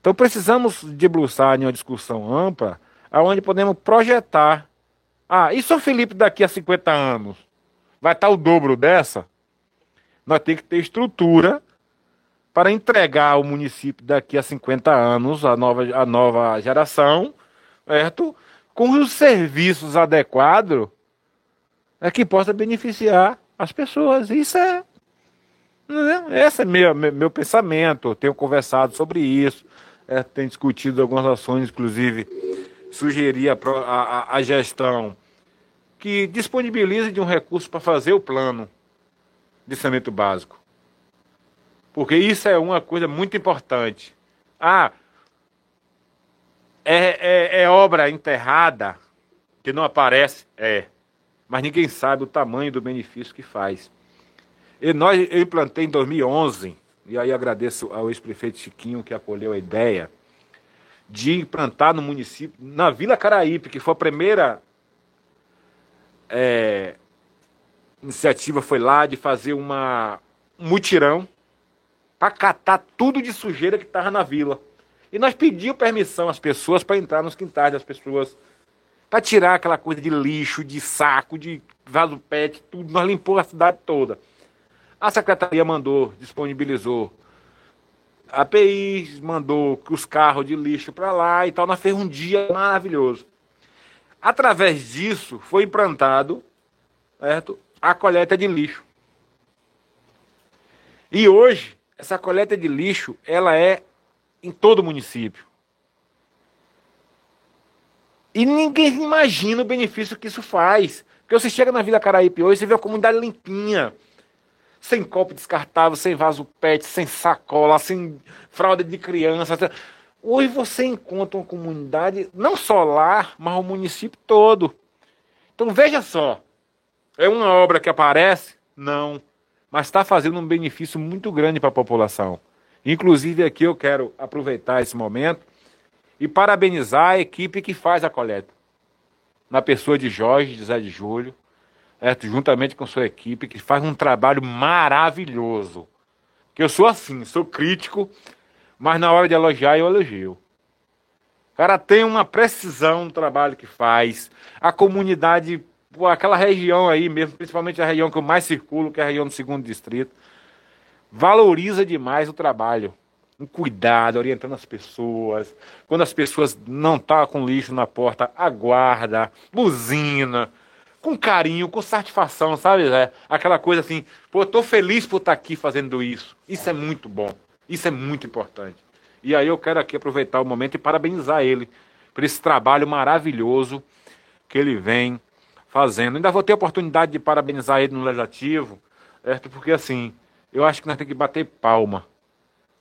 Então precisamos debruçar em uma discussão ampla, aonde podemos projetar. Ah, e São Felipe daqui a 50 anos? Vai estar tá o dobro dessa? Nós temos que ter estrutura para entregar ao município daqui a 50 anos, a nova, a nova geração, certo? com os serviços adequados, é que possa beneficiar as pessoas. Isso é. Né? Esse é meu, meu pensamento. Eu tenho conversado sobre isso, é, tenho discutido algumas ações, inclusive sugerir a, a, a gestão que disponibilize de um recurso para fazer o plano de saneamento básico. Porque isso é uma coisa muito importante. Ah, é, é, é obra enterrada que não aparece? É. Mas ninguém sabe o tamanho do benefício que faz. E nós, eu implantei em 2011, e aí agradeço ao ex-prefeito Chiquinho que acolheu a ideia, de implantar no município, na Vila Caraípe, que foi a primeira é, iniciativa, foi lá de fazer uma, um mutirão para catar tudo de sujeira que estava na vila. E nós pedimos permissão às pessoas para entrar nos quintais das pessoas, para tirar aquela coisa de lixo, de saco, de vaso pet, tudo. Nós limpamos a cidade toda. A secretaria mandou, disponibilizou. A PI mandou os carros de lixo para lá e tal. Nós fez um dia maravilhoso. Através disso, foi implantado certo, a coleta de lixo. E hoje, essa coleta de lixo, ela é em todo o município. E ninguém imagina o benefício que isso faz. Porque você chega na Vila Caraípe hoje, você vê a comunidade limpinha. Sem copo descartável, sem vaso pet, sem sacola, sem fralda de criança. Hoje você encontra uma comunidade, não só lá, mas o município todo. Então veja só. É uma obra que aparece? Não mas está fazendo um benefício muito grande para a população. Inclusive, aqui eu quero aproveitar esse momento e parabenizar a equipe que faz a coleta. Na pessoa de Jorge, de Zé de Júlio, certo? juntamente com sua equipe, que faz um trabalho maravilhoso. Que eu sou assim, sou crítico, mas na hora de elogiar eu elogio. O cara tem uma precisão no trabalho que faz. A comunidade, aquela região aí mesmo, principalmente a região que eu mais circulo, que é a região do segundo distrito, valoriza demais o trabalho. Um cuidado, orientando as pessoas. Quando as pessoas não tá com lixo na porta, aguarda, buzina, com carinho, com satisfação, sabe, Zé? Aquela coisa assim, pô, tô feliz por estar tá aqui fazendo isso. Isso é muito bom. Isso é muito importante. E aí eu quero aqui aproveitar o momento e parabenizar ele por esse trabalho maravilhoso que ele vem fazendo. Ainda vou ter a oportunidade de parabenizar ele no legislativo, certo? Porque assim, eu acho que nós temos que bater palma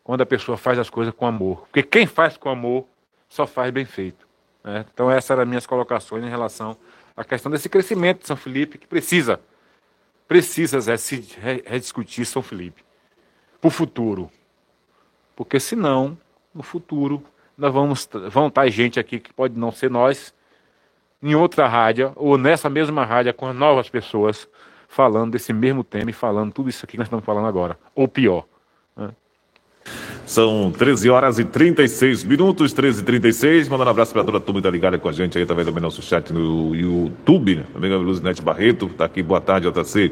quando a pessoa faz as coisas com amor. Porque quem faz com amor só faz bem feito. Né? Então essas eram as minhas colocações em relação à questão desse crescimento de São Felipe, que precisa, precisa Zé, se rediscutir São Felipe para o futuro. Porque senão, no futuro, nós vamos vão estar gente aqui que pode não ser nós, em outra rádio, ou nessa mesma rádio, com novas pessoas, falando desse mesmo tema e falando tudo isso aqui que nós estamos falando agora, ou pior. Né? São 13 horas e 36 minutos, 13 e 36. Mandando um abraço para toda a turma que está ligada com a gente aí, através do nosso chat no YouTube. Amiga Luzinete Barreto, está aqui. Boa tarde, JC.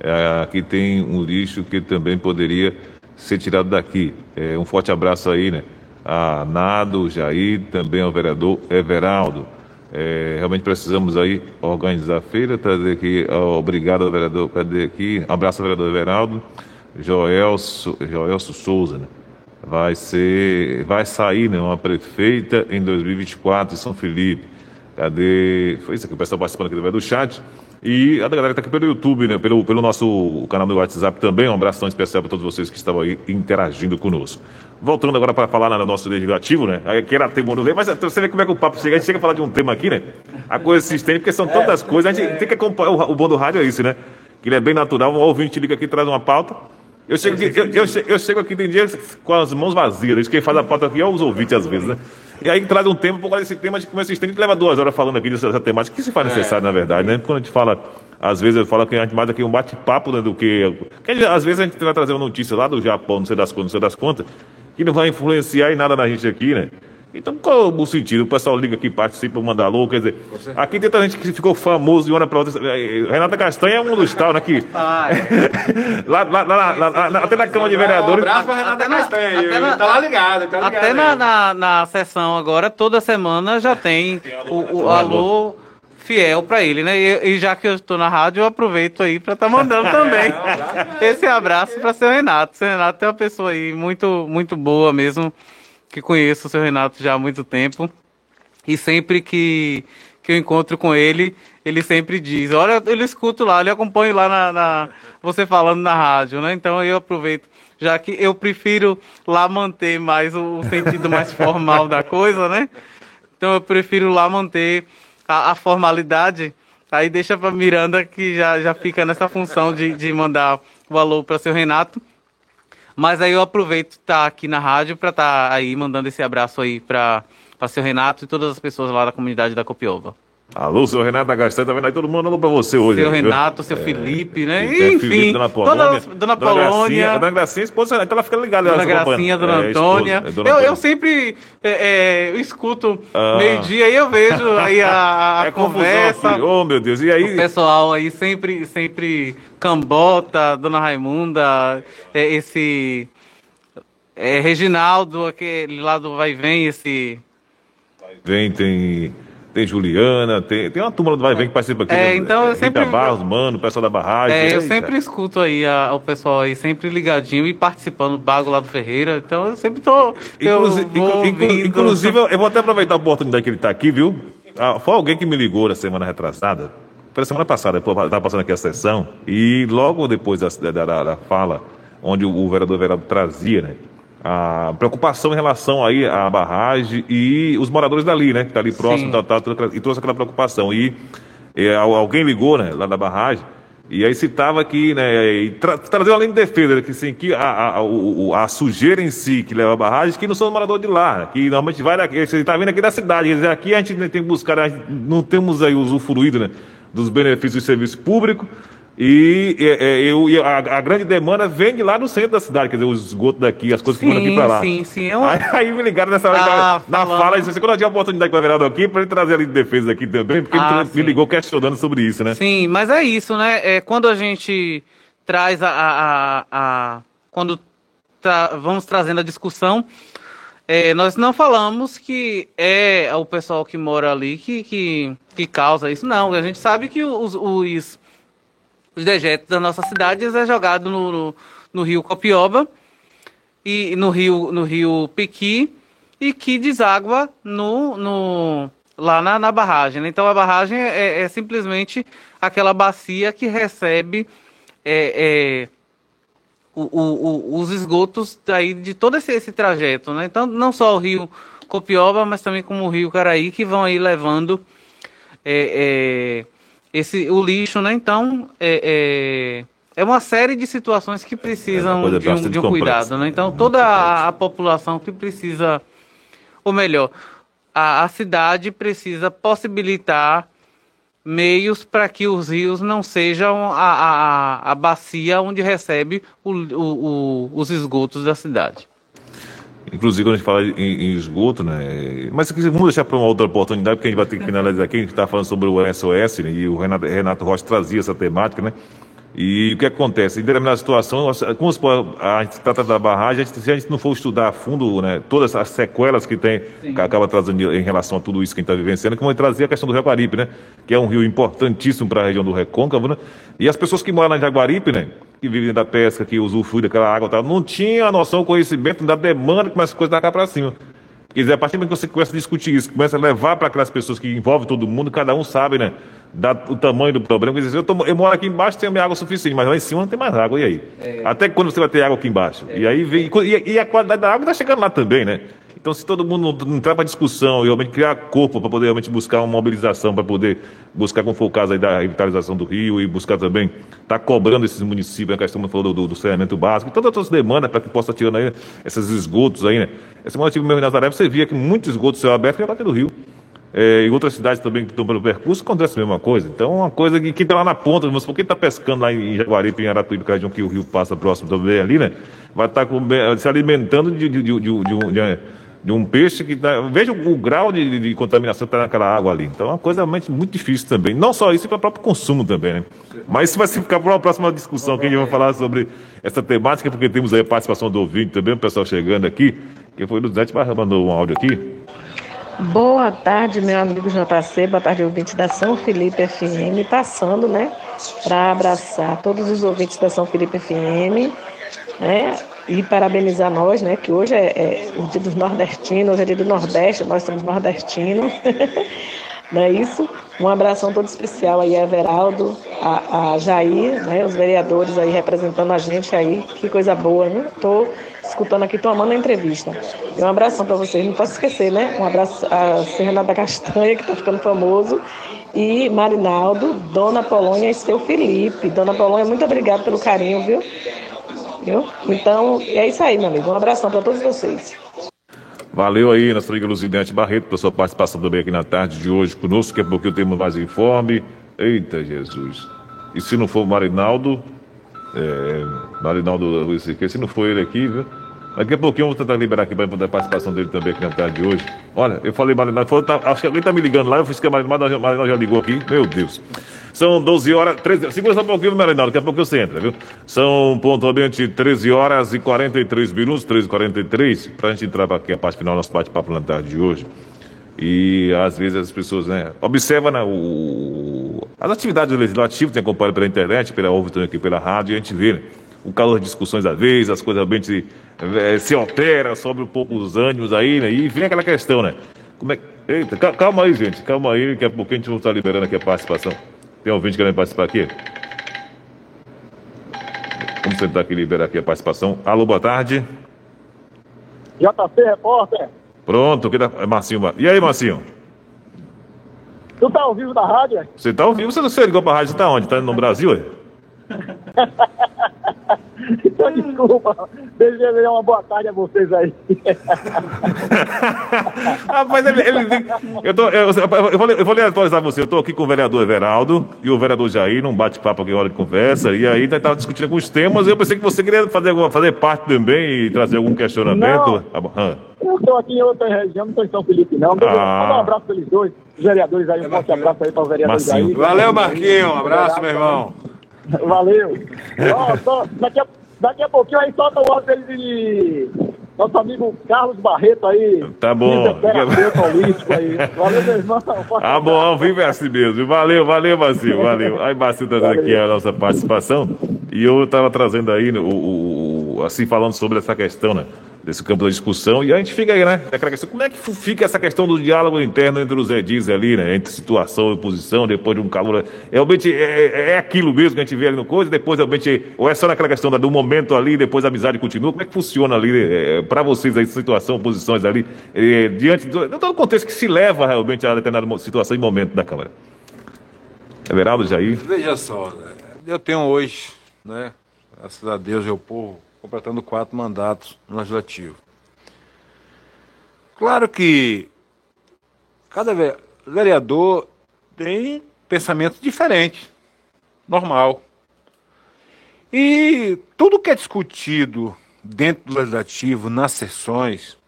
É, aqui tem um lixo que também poderia ser tirado daqui. É, um forte abraço aí, né? A Nado, Jair, também ao vereador Everaldo. É, realmente precisamos aí organizar a feira, trazer aqui, ó, obrigado ao vereador, cadê aqui? Abraço ao vereador Everaldo, Joelso, Joelso Souza, né? Vai ser, vai sair, né, uma prefeita em 2024 em São Felipe. Cadê? Foi isso aqui, o pessoal participando aqui do chat. E a galera que está aqui pelo YouTube, né, pelo, pelo nosso canal do WhatsApp também, um abraço tão especial para todos vocês que estavam aí interagindo conosco. Voltando agora para falar no nosso legislativo, né? Aqui era tema no mas você vê como é que o papo chega, a gente chega a falar de um tema aqui, né? A coisa se estende, porque são tantas coisas, a gente tem que acompanhar, o, o bom do rádio é isso, né? Que ele é bem natural, um ouvinte liga aqui, traz uma pauta, eu chego aqui, eu, eu, eu, chego aqui, tem dias com as mãos vazias, quem faz a pauta aqui é os ouvintes às vezes, né? E aí traz um tema, por causa desse tema, a gente começa a estender, leva duas horas falando aqui dessa, temática, que se faz necessário, é. na verdade, né? Quando a gente fala, às vezes eu falo que a gente mais aqui um bate-papo né, do que. Porque às vezes a gente vai trazer uma notícia lá do Japão, não sei das contas, não sei das contas, que não vai influenciar em nada na gente aqui, né? Então, qual o sentido? O pessoal liga aqui, participa, manda alô, quer dizer, aqui tem tanta gente que ficou famoso de uma hora para outra. Renata Castanha é um dos tal, né? Que... Ah, é. lá, lá, lá, lá, até na Câmara de Vereadores. Um abraço para Renata Castanha, até na, tá lá ligado. Tá ligado até na, na, na, sessão agora, toda semana já tem o, o alô fiel para ele, né? E, e, já que eu estou na rádio, eu aproveito aí para estar tá mandando também esse abraço para seu Renato. Seu Renato é uma pessoa aí muito, muito boa mesmo que conheço o seu Renato já há muito tempo. E sempre que, que eu encontro com ele, ele sempre diz: Olha, eu escuto lá, eu acompanho lá na, na, você falando na rádio, né? Então eu aproveito, já que eu prefiro lá manter mais o, sentido mais formal da coisa, né? Então eu prefiro lá manter a, a formalidade. Aí deixa para Miranda que já, já fica nessa função de, de mandar o alô para seu Renato. Mas aí eu aproveito estar tá aqui na rádio para estar tá aí mandando esse abraço aí para seu Renato e todas as pessoas lá da comunidade da Copiova. Alô, seu Renato da Gastanha, tá vendo aí? Todo mundo mandando pra você hoje. Seu Renato, seu é, Felipe, né? Enfim, Felipe, dona Polônia. Dona, dona Polônia. Gracinha, dona Gracinha, esposa, então ela fica ligada. Dona Gracinha, dona é, Antônia. É, dona eu, eu sempre é, é, eu escuto ah. meio-dia e eu vejo aí a, a é conversa. oh, meu Deus, e aí? O pessoal aí sempre, sempre cambota, dona Raimunda, é, esse... Reginaldo, aquele lá do Vai Vem, esse... Vai Vem, tem tem Juliana, tem, tem uma turma do Vai Vem que participa aqui. É, né? então eu sempre. Rita Barros, mano, o pessoal da barragem. É, eu sempre escuto aí a, o pessoal aí, sempre ligadinho e participando do Bago lá do Ferreira. Então eu sempre tô. Inclusive, eu inclu, inclusive eu vou até aproveitar a oportunidade que ele está aqui, viu? Ah, foi alguém que me ligou na semana retrasada. Foi na semana passada, eu estava passando aqui a sessão, e logo depois da, da, da, da fala, onde o, o vereador Verado trazia, né? A preocupação em relação aí à barragem e os moradores dali, né? Que tá ali próximo, tal, tal, e trouxe aquela preocupação. E, e alguém ligou, né, lá da barragem, E aí citava aqui, né, e tra linha de defesa, né, que, assim, que a, a, a, a, sujeira em si que leva a barragem, que não são moradores de lá, que normalmente vai daqui, você está vindo aqui da cidade, quer dizer, aqui a gente tem que buscar, não temos aí usufruído, né, dos benefícios do serviço público, e é, eu, a, a, grande demanda vem de lá no centro da cidade, quer dizer, os esgotos daqui, as coisas que foram aqui para lá. Sim, sim, é uma... aí, aí, me ligaram nessa hora, ah, na fala, e disse, quando eu tinha a oportunidade para vereador aqui, para ele trazer a linha de defesa aqui também, porque ah, ele sim. me ligou questionando sobre isso, né? Sim, mas é isso, né? É, quando a gente traz a. a, a quando tra vamos trazendo a discussão, é, nós não falamos que é o pessoal que mora ali que, que, que causa isso, não. A gente sabe que os, os os dejetos das nossas cidades é jogado no, no, no, rio Copioba e no rio, no rio Piqui e que deságua no, no, lá na, na barragem. Né? Então a barragem é, é, simplesmente aquela bacia que recebe é, é, o, o, os esgotos daí de todo esse, esse trajeto. Né? Então não só o rio Copioba, mas também como o rio Caraí, que vão aí levando é, é esse o lixo, né? Então é, é, é uma série de situações que precisam é de um, de um cuidado, né? Então toda a, a, população que precisa, ou melhor, a, a cidade precisa possibilitar meios para que os rios não sejam a, a, a bacia onde recebe o, o, o, os esgotos da cidade. Inclusive, quando a gente fala em, em esgoto, né? Mas vamos deixar para uma outra oportunidade, porque a gente vai ter que finalizar aqui. A gente está falando sobre o SOS, né? E o Renato, Renato Rocha trazia essa temática, né? E o que acontece? Em determinada situação, como a gente trata da barragem, a gente, se a gente não for estudar a fundo né, todas as sequelas que tem, Sim. que acaba trazendo em relação a tudo isso que a gente está vivenciando, como trazer a questão do Jaguaribe, né? Que é um rio importantíssimo para a região do Recôncavo, né? E as pessoas que moram na Jaguaribe, né? Que vivem da pesca, que usufruem daquela água, tal, não tinham a noção, o conhecimento da demanda que as coisas da cá para cima. Quer dizer, a partir do momento que você começa a discutir isso, começa a levar para aquelas pessoas que envolvem todo mundo, cada um sabe, né? Da, o tamanho do problema. Quer dizer, eu, tô, eu moro aqui embaixo tenho minha água suficiente, mas lá em cima não tem mais água, e aí? É. Até quando você vai ter água aqui embaixo? É. E aí vem. E, e, a qualidade da água está chegando lá também, né? Então, se todo mundo não entrar para discussão e realmente criar corpo para poder realmente buscar uma mobilização, para poder buscar, como foi o caso aí da revitalização do Rio e buscar também, estar tá cobrando esses municípios, a questão falou do, do, saneamento básico, e todas as demandas para que possa tirando aí esses esgotos aí, né? Essa semana eu tive mesmo em Nazaré, você via que muitos esgotos céu aberto ia bater no Rio. É, em outras cidades também que estão pelo percurso, acontece a mesma coisa. Então, uma coisa que quem está lá na ponta, mas por quem está pescando lá em Jaguaribe, em Aratuípe, que é região que o rio passa próximo também ali, né? Vai estar tá se alimentando de, de, de, de, de de um peixe que dá, veja o, grau de, de contaminação que está naquela água ali. Então é uma coisa realmente muito difícil também. Não só isso, para o próprio consumo também, né? Mas isso vai ficar para uma próxima discussão que a gente vai falar sobre essa temática, porque temos aí a participação do ouvinte também, o pessoal chegando aqui. Quem foi do Zé mandou um áudio aqui. Boa tarde, meu amigo JC, boa tarde, ouvinte da São Felipe FM, passando, né, para abraçar todos os ouvintes da São Felipe FM, né, e parabenizar nós, né, que hoje é, é, o dia dos nordestinos, hoje é dia do Nordeste, nós somos nordestinos, não é isso? Um abração todo especial aí a Everaldo, a, a Jair, né, os vereadores aí representando a gente aí, que coisa boa, né? Tô escutando aqui, tomando a entrevista. E um abração para vocês, não posso esquecer, né? Um abraço a da Castanha, que está ficando famoso, e Marinaldo, Dona Polônia e seu Felipe. Dona Polônia, muito obrigada pelo carinho, viu? Viu? Então, é isso aí, meu amigo. Um abração para todos vocês. Valeu aí, nossa amiga Lucidente Barreto, pela sua participação também aqui na tarde de hoje conosco, que é porque temos mais informe. Eita, Jesus. E se não for o Marinaldo, é, Marinaldo, se não for ele aqui, viu? Daqui a pouquinho eu vou tentar liberar aqui para a participação dele também aqui na tarde de hoje. Olha, eu falei Marinaldo, tá, acho que alguém tá me ligando lá, eu fiz que a Marinaldo, Marinaldo já ligou aqui, meu Deus. São 12 horas, 13 Segura só um pouquinho, Marinaldo, daqui a pouco você entra, viu? São pontualmente 13 horas e 43 minutos, 13 e 43, para a gente entrar aqui a parte final do nosso bate-papo na tarde de hoje. E às vezes as pessoas, né, observam né, o, as atividades legislativas, tem acompanhado pela internet, pela ouve aqui pela rádio, e a gente vê né, o calor de discussões às vezes, as coisas realmente se, é, se alteram, sobe um pouco os ânimos aí, né? E vem aquela questão, né? Como é Eita, calma aí, gente, calma aí, daqui a pouquinho a gente vai estar liberando aqui a participação. Tem ouvinte querendo participar aqui? Vamos tentar aqui liberar aqui a participação. Alô, boa tarde. JC, repórter. Pronto, aqui da... Marcinho. E aí, Marcinho? Tu tá ao vivo da rádio? Você tá ao vivo? Você não sei ligou pra rádio? Você tá onde? Tá no Brasil? então, desculpa. Desejo uma boa tarde a vocês aí. Rapaz, ele, ele, eu, tô, eu, eu, vou, eu vou lhe atualizar você. Eu estou aqui com o vereador Everaldo e o vereador Jair, num bate-papo aqui, hora de conversa. E aí, nós estávamos discutindo alguns temas. E eu pensei que você queria fazer, fazer parte também e trazer algum questionamento. Ah, eu estou aqui em outra região, não estou em São Felipe, não. Ah. Manda um abraço para eles dois, os vereadores aí. Um forte abraço aí para o vereador Jair. Valeu, Marquinhos. Um abraço, meu irmão. Valeu. Ó, só, daqui, a, daqui a pouquinho aí solta o áudio de nosso amigo Carlos Barreto aí. Tá bom. aí. Valeu, meu irmão. Ah, bom, ao vivo é assim mesmo. Valeu, valeu, Marcinho, valeu. Aí, Marcinho trazendo aqui a nossa participação. E eu estava trazendo aí, o, o, o, assim, falando sobre essa questão, né? Desse campo da discussão. E a gente fica aí, né? Questão, como é que fica essa questão do diálogo interno entre os edis ali, né? Entre situação e oposição, depois de um calor. Realmente é, é, é aquilo mesmo que a gente vê ali no coisa, depois realmente. Ou é só naquela questão do momento ali, depois a amizade continua? Como é que funciona ali é, para vocês aí, situação, posições ali, é, diante do. todo o contexto que se leva realmente a determinada situação e momento da Câmara? Everaldo, Jair? Veja só, né? eu tenho hoje, né? Graças a Deus ao povo completando quatro mandatos no Legislativo. Claro que cada vereador tem pensamentos diferentes, normal. E tudo que é discutido dentro do Legislativo, nas sessões,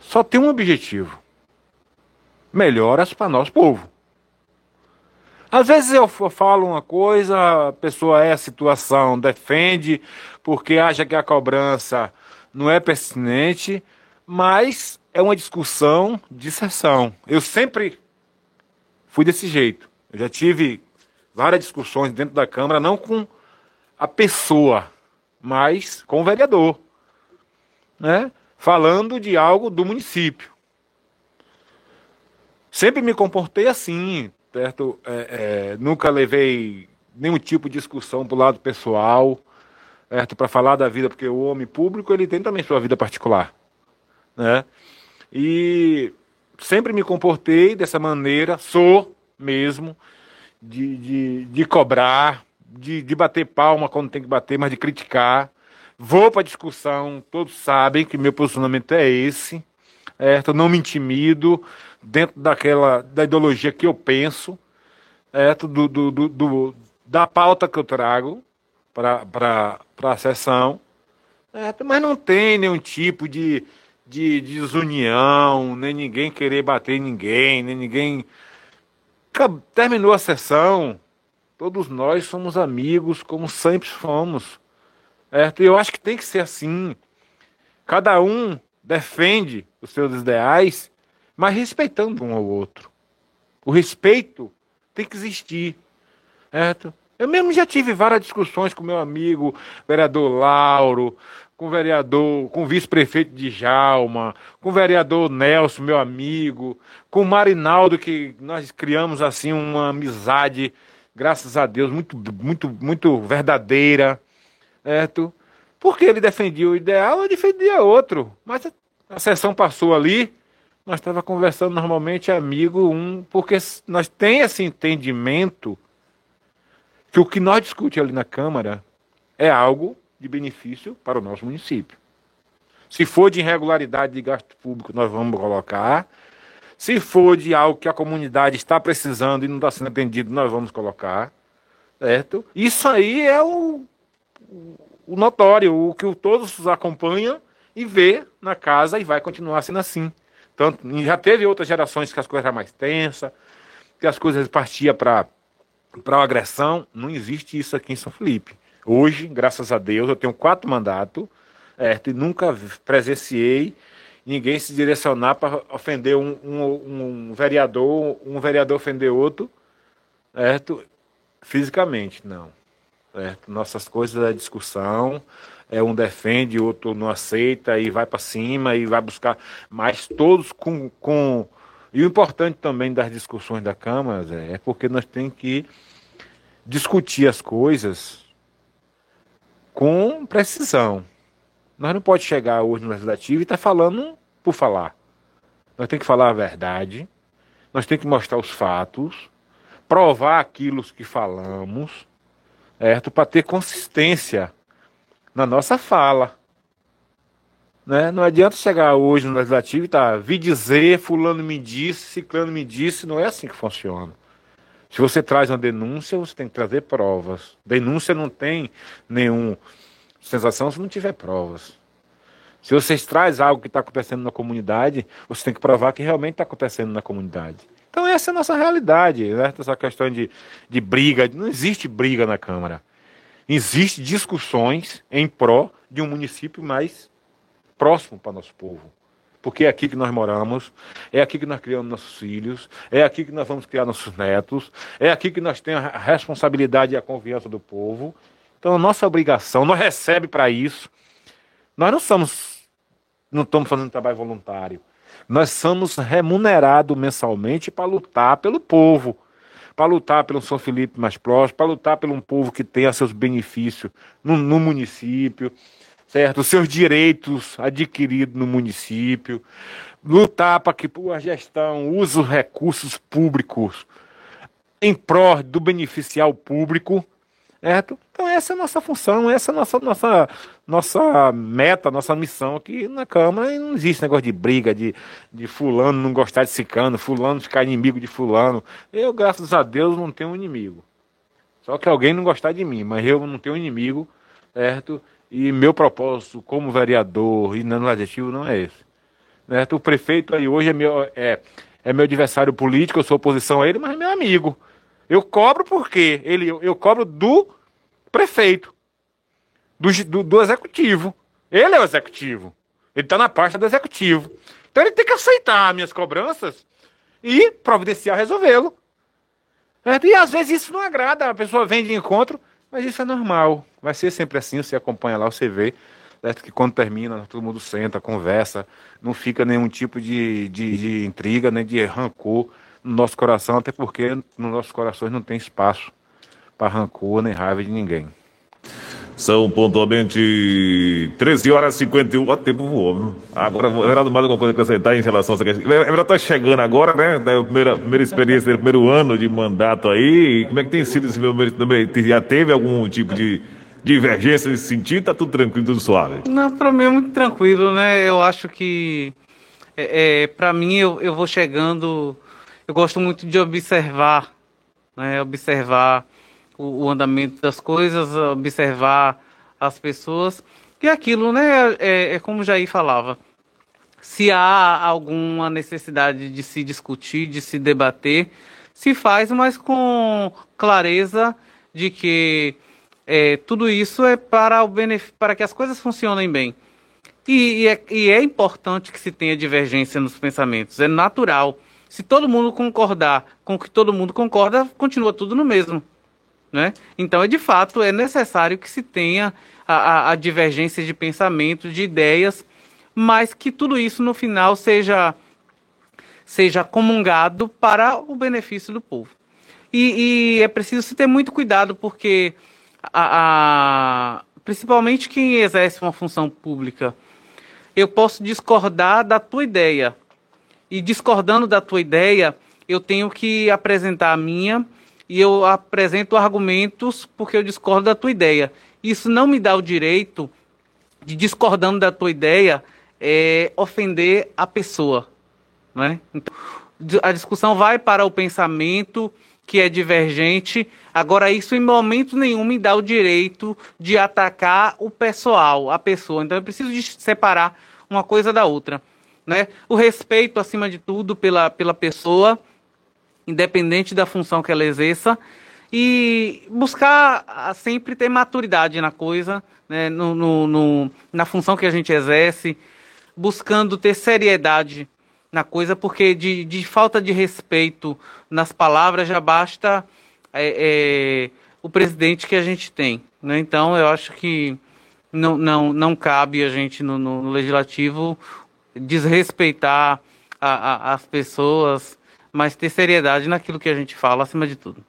só tem um objetivo: melhoras para nós, povo. Às vezes eu falo uma coisa, a pessoa é a situação, defende, porque acha que a cobrança não é pertinente, mas é uma discussão de sessão. Eu sempre fui desse jeito. Eu já tive várias discussões dentro da Câmara, não com a pessoa, mas com o vereador, né? falando de algo do município. Sempre me comportei assim, certo? É, é, nunca levei nenhum tipo de discussão para o lado pessoal, certo? Para falar da vida, porque o homem público ele tem também sua vida particular, né? E sempre me comportei dessa maneira, sou mesmo, de, de, de cobrar, de, de bater palma quando tem que bater, mas de criticar. Vou para discussão, todos sabem que meu posicionamento é esse, certo? Não me intimido, dentro daquela da ideologia que eu penso, é, do, do, do, do da pauta que eu trago para a sessão, é, mas não tem nenhum tipo de, de, de desunião, nem ninguém querer bater ninguém, nem ninguém. Terminou a sessão, todos nós somos amigos, como sempre fomos. E eu acho que tem que ser assim. Cada um defende os seus ideais mas respeitando um ao outro. O respeito tem que existir. Certo? Eu mesmo já tive várias discussões com meu amigo, vereador Lauro, com o vereador, com o vice-prefeito de Jalma, com o vereador Nelson, meu amigo, com o Marinaldo, que nós criamos assim uma amizade, graças a Deus, muito, muito, muito verdadeira, certo? Porque ele defendia o ideal, eu defendia outro. Mas a sessão passou ali, nós estava conversando normalmente amigo um, porque nós tem esse entendimento que o que nós discutimos ali na Câmara é algo de benefício para o nosso município. Se for de irregularidade de gasto público, nós vamos colocar. Se for de algo que a comunidade está precisando e não está sendo atendido, nós vamos colocar. Certo? Isso aí é o, o notório, o que todos acompanham e vê na casa e vai continuar sendo assim. Tanto, já teve outras gerações que as coisas eram mais tensas, que as coisas partiam para para agressão. Não existe isso aqui em São Felipe. Hoje, graças a Deus, eu tenho quatro mandatos é, e nunca presenciei ninguém se direcionar para ofender um, um, um, vereador, um vereador ofender outro, certo? Fisicamente, não. Certo? Nossas coisas é discussão, é, um defende, outro não aceita e vai para cima e vai buscar, mas todos com, com. E o importante também das discussões da Câmara Zé, é porque nós temos que discutir as coisas com precisão. Nós não pode chegar hoje no legislativo e estar tá falando por falar. Nós temos que falar a verdade, nós temos que mostrar os fatos, provar aquilo que falamos, certo? Para ter consistência na nossa fala. Né? Não adianta chegar hoje no legislativo e tá, vi dizer, fulano me disse, ciclano me disse, não é assim que funciona. Se você traz uma denúncia, você tem que trazer provas. Denúncia não tem nenhum sensação se não tiver provas. Se você traz algo que está acontecendo na comunidade, você tem que provar que realmente está acontecendo na comunidade. Então essa é a nossa realidade, né? essa questão de, de briga, não existe briga na Câmara. Existem discussões em pró de um município mais próximo para nosso povo. Porque é aqui que nós moramos, é aqui que nós criamos nossos filhos, é aqui que nós vamos criar nossos netos, é aqui que nós temos a responsabilidade e a confiança do povo. Então, a nossa obrigação, nós recebemos para isso. Nós não somos, não estamos fazendo trabalho voluntário. Nós somos remunerados mensalmente para lutar pelo povo, para lutar pelo São Felipe mais próximo, para lutar pelo um povo que tenha seus benefícios no, no município, certo? Os seus direitos adquiridos no município, lutar para que a gestão use os recursos públicos em prol do beneficial público, certo? Então essa é a nossa função, essa é a nossa, nossa, nossa meta, nossa missão aqui na Câmara. E não existe negócio de briga, de, de fulano não gostar de cicano, fulano ficar inimigo de fulano. Eu, graças a Deus, não tenho inimigo. Só que alguém não gostar de mim, mas eu não tenho inimigo, certo? E meu propósito como vereador e no legislativo não é esse. Certo? O prefeito aí hoje é meu, é, é meu adversário político, eu sou oposição a ele, mas é meu amigo. Eu cobro porque ele, eu cobro do prefeito, do, do, do executivo. Ele é o executivo. Ele está na pasta do executivo. Então ele tem que aceitar minhas cobranças e providenciar resolvê-lo. E às vezes isso não agrada, a pessoa vem de encontro, mas isso é normal. Vai ser sempre assim, você acompanha lá, você vê. Certo? Que quando termina, todo mundo senta, conversa, não fica nenhum tipo de, de, de intriga, nem de rancor no nosso coração, até porque nos nossos corações não tem espaço para rancor nem raiva de ninguém. São pontualmente 13 horas e 51. O tempo voou. Agora, Geraldo, mais alguma coisa que acrescentar em relação a essa questão? É melhor estar chegando agora, né? Da primeira, primeira experiência, primeiro ano de mandato aí. Como é que tem sido esse primeiro? Já teve algum tipo de divergência nesse sentido? Tá tudo tranquilo, tudo suave? Não, para mim é muito tranquilo, né? Eu acho que, é, é para mim, eu, eu vou chegando. Eu gosto muito de observar, né? Observar o, o andamento das coisas, observar as pessoas. E aquilo, né, é, é como Jair falava, se há alguma necessidade de se discutir, de se debater, se faz, mas com clareza de que é, tudo isso é para, o benefício, para que as coisas funcionem bem. E, e, é, e é importante que se tenha divergência nos pensamentos, é natural. Se todo mundo concordar com o que todo mundo concorda, continua tudo no mesmo. Né? Então, é de fato, é necessário que se tenha a, a, a divergência de pensamento, de ideias, mas que tudo isso no final seja, seja comungado para o benefício do povo. E, e é preciso se ter muito cuidado, porque a, principalmente quem exerce uma função pública, eu posso discordar da tua ideia. E discordando da tua ideia, eu tenho que apresentar a minha e eu apresento argumentos porque eu discordo da tua ideia. Isso não me dá o direito de, discordando da tua ideia, é, ofender a pessoa. Né? Então, a discussão vai para o pensamento que é divergente. Agora, isso em momento nenhum me dá o direito de atacar o pessoal, a pessoa. Então, eu preciso separar uma coisa da outra. Né? O respeito, acima de tudo, pela, pela pessoa independente da função que ela exerça, e buscar ah, sempre ter maturidade na coisa, né, no, no, no, na função que a gente exerce, buscando ter seriedade na coisa, porque de, de falta de respeito nas palavras já basta é, é, o presidente que a gente tem. Né? Então, eu acho que não, não, não cabe a gente no, no legislativo desrespeitar a, a, as pessoas, mas ter seriedade naquilo que a gente fala acima de tudo.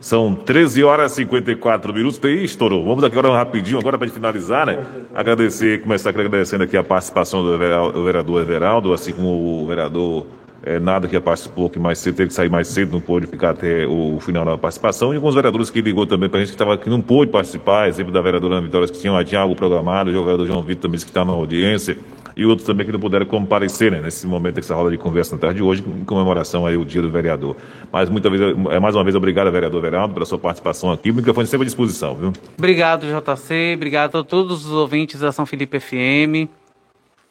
São 13 horas e 54 minutos. E estourou. Vamos agora rapidinho, agora para finalizar, né? Agradecer, começar agradecendo aqui a participação do vereador Everaldo, assim como o vereador é, nada que participou que mais cedo, teve que sair mais cedo, não pôde ficar até o final da participação. E alguns vereadores que ligou também para a gente que, tava, que não pôde participar, exemplo da vereadora Ana Vitória, que tinha, tinha algo programado, o jogador João Vitor também que está na audiência, e outros também que não puderam comparecer né, nesse momento, dessa roda de conversa na tarde de hoje, em comemoração aí o dia do vereador. Mas muita vez, é, mais uma vez, obrigado, vereador Veraldo, pela sua participação aqui. O microfone sempre à disposição, viu? Obrigado, JC. Obrigado a todos os ouvintes da São Felipe FM.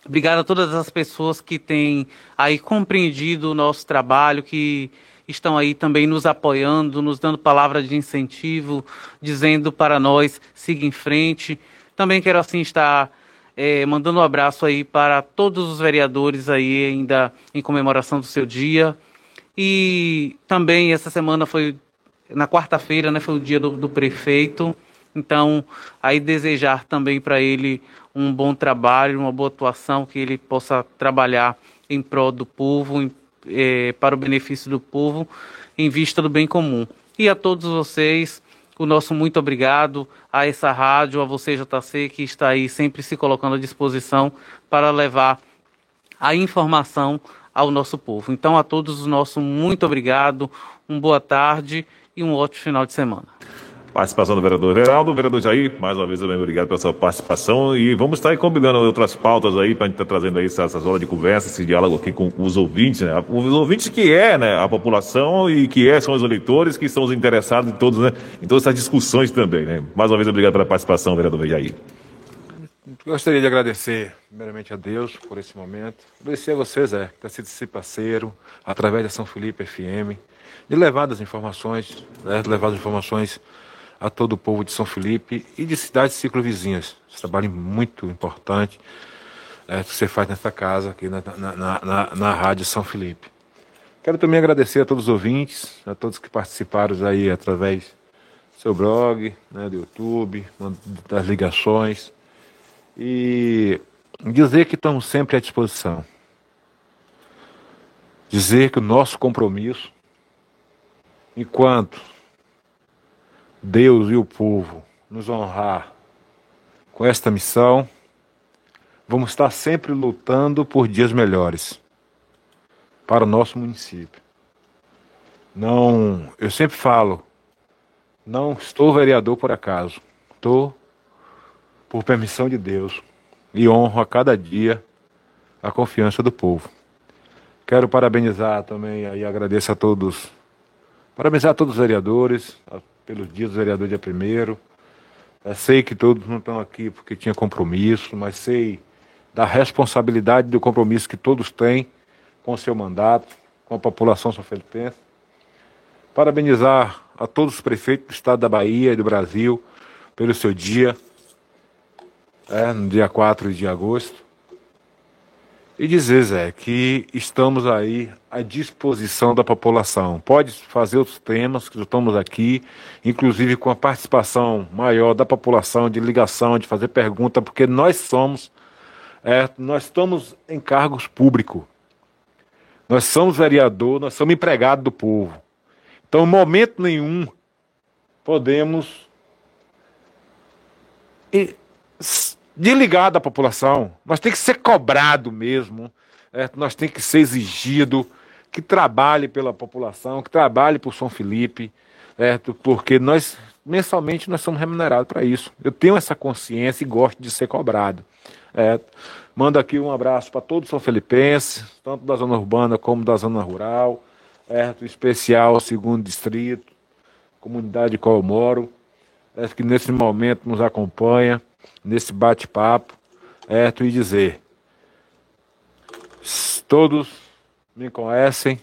Obrigado a todas as pessoas que têm aí compreendido o nosso trabalho, que estão aí também nos apoiando, nos dando palavras de incentivo, dizendo para nós siga em frente. Também quero assim estar é, mandando um abraço aí para todos os vereadores aí ainda em comemoração do seu dia. E também essa semana foi na quarta-feira, né, foi o dia do, do prefeito. Então, aí desejar também para ele um bom trabalho, uma boa atuação, que ele possa trabalhar em prol do povo, em, eh, para o benefício do povo, em vista do bem comum. E a todos vocês, o nosso muito obrigado a essa rádio, a você, JC, que está aí sempre se colocando à disposição para levar a informação ao nosso povo. Então, a todos o nosso muito obrigado, uma boa tarde e um ótimo final de semana. Participação do vereador Geraldo, vereador Jair, mais uma vez também obrigado pela sua participação e vamos estar combinando outras pautas aí para a gente estar tá trazendo aí essas, horas de conversa, esse diálogo aqui com os ouvintes, né? Os ouvintes que é, né, a população e que é, são os eleitores que são os interessados em todos, né, em todas essas discussões também, né? Mais uma vez obrigado pela participação, vereador Jair. Gostaria de agradecer, primeiramente, a Deus por esse momento. Agradecer a você, Zé, que está sido esse parceiro, através da São Felipe FM, de levar as informações, né, levar as informações a todo o povo de São Felipe e de cidades ciclovizinhas. Esse trabalho muito importante é, que você faz nessa casa, aqui na, na, na, na, Rádio São Felipe. Quero também agradecer a todos os ouvintes, a todos que participaram aí através do seu blog, né, do YouTube, das ligações. E dizer que estamos sempre à disposição. Dizer que o nosso compromisso, enquanto Deus e o povo nos honrar com esta missão, vamos estar sempre lutando por dias melhores para o nosso município. Não, eu sempre falo, não estou vereador por acaso, estou por permissão de Deus e honro a cada dia a confiança do povo. Quero parabenizar também e agradeço a todos, parabenizar a todos os vereadores, a pelos dias do vereador dia primeiro. Eu sei que todos não estão aqui porque tinha compromisso, mas sei da responsabilidade do compromisso que todos têm com o seu mandato, com a população sofrelipense. Parabenizar a todos os prefeitos do estado da Bahia e do Brasil pelo seu dia, é, no dia 4 de agosto. E dizer, Zé, que estamos aí à disposição da população. Pode fazer outros temas, que estamos aqui, inclusive com a participação maior da população, de ligação, de fazer pergunta, porque nós somos, é, nós estamos em cargos públicos. Nós somos vereador, nós somos empregados do povo. Então, em momento nenhum, podemos desligar da população. Nós tem que ser cobrado mesmo. Nós tem que ser exigido que trabalhe pela população, que trabalhe por São Felipe, porque nós mensalmente nós somos remunerados para isso. Eu tenho essa consciência e gosto de ser cobrado. É, mando aqui um abraço para todos os São Felipenses, tanto da zona urbana como da zona rural, é, especial segundo distrito, comunidade de qual eu moro, é, que nesse momento nos acompanha nesse bate-papo, é, e dizer: todos me conhecem,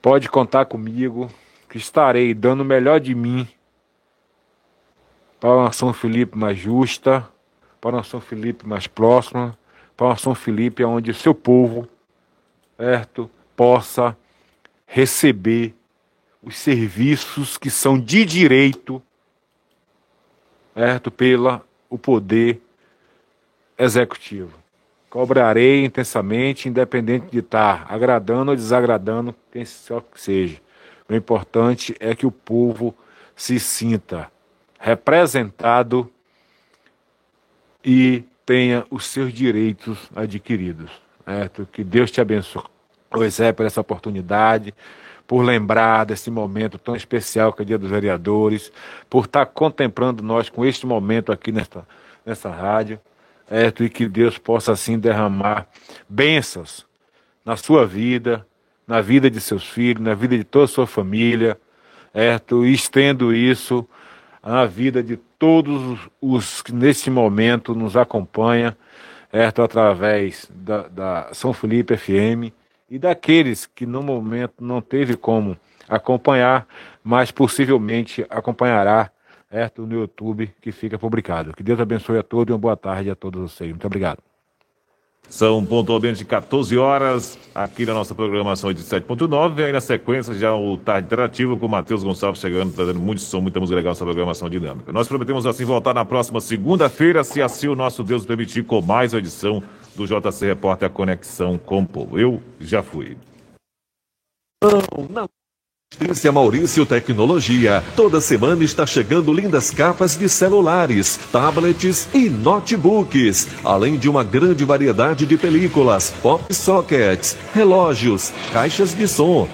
pode contar comigo, que estarei dando o melhor de mim para uma São Felipe mais justa, para uma São Felipe mais próxima, para uma São Felipe onde o seu povo, certo, possa receber os serviços que são de direito certo? pela o poder executivo. Cobrarei intensamente, independente de estar agradando ou desagradando quem só que seja. O importante é que o povo se sinta representado e tenha os seus direitos adquiridos. Certo? Que Deus te abençoe. ao Zé por essa oportunidade, por lembrar desse momento tão especial que é o Dia dos Vereadores, por estar contemplando nós com este momento aqui nesta, nessa rádio, certo? e que Deus possa assim derramar bênçãos na sua vida, na vida de seus filhos, na vida de toda a sua família, certo? e estendo isso na vida de todos os que nesse momento nos acompanham, certo? através da, da São Felipe FM e daqueles que no momento não teve como acompanhar, mas possivelmente acompanhará certo? no YouTube que fica publicado. Que Deus abençoe a todos e uma boa tarde a todos vocês. Muito obrigado. São pontualmente 14 horas aqui na nossa programação de 7.9. Aí na sequência já o Tarde Interativo com o Matheus Gonçalves chegando, trazendo muito som, muita música legal essa programação dinâmica. Nós prometemos assim voltar na próxima segunda-feira, se assim o nosso Deus permitir, com mais uma edição do JC Repórter Conexão com o Povo. Eu já fui. Não, não. Maurício Tecnologia. Toda semana está chegando lindas capas de celulares, tablets e notebooks, além de uma grande variedade de películas, pop sockets, relógios, caixas de som.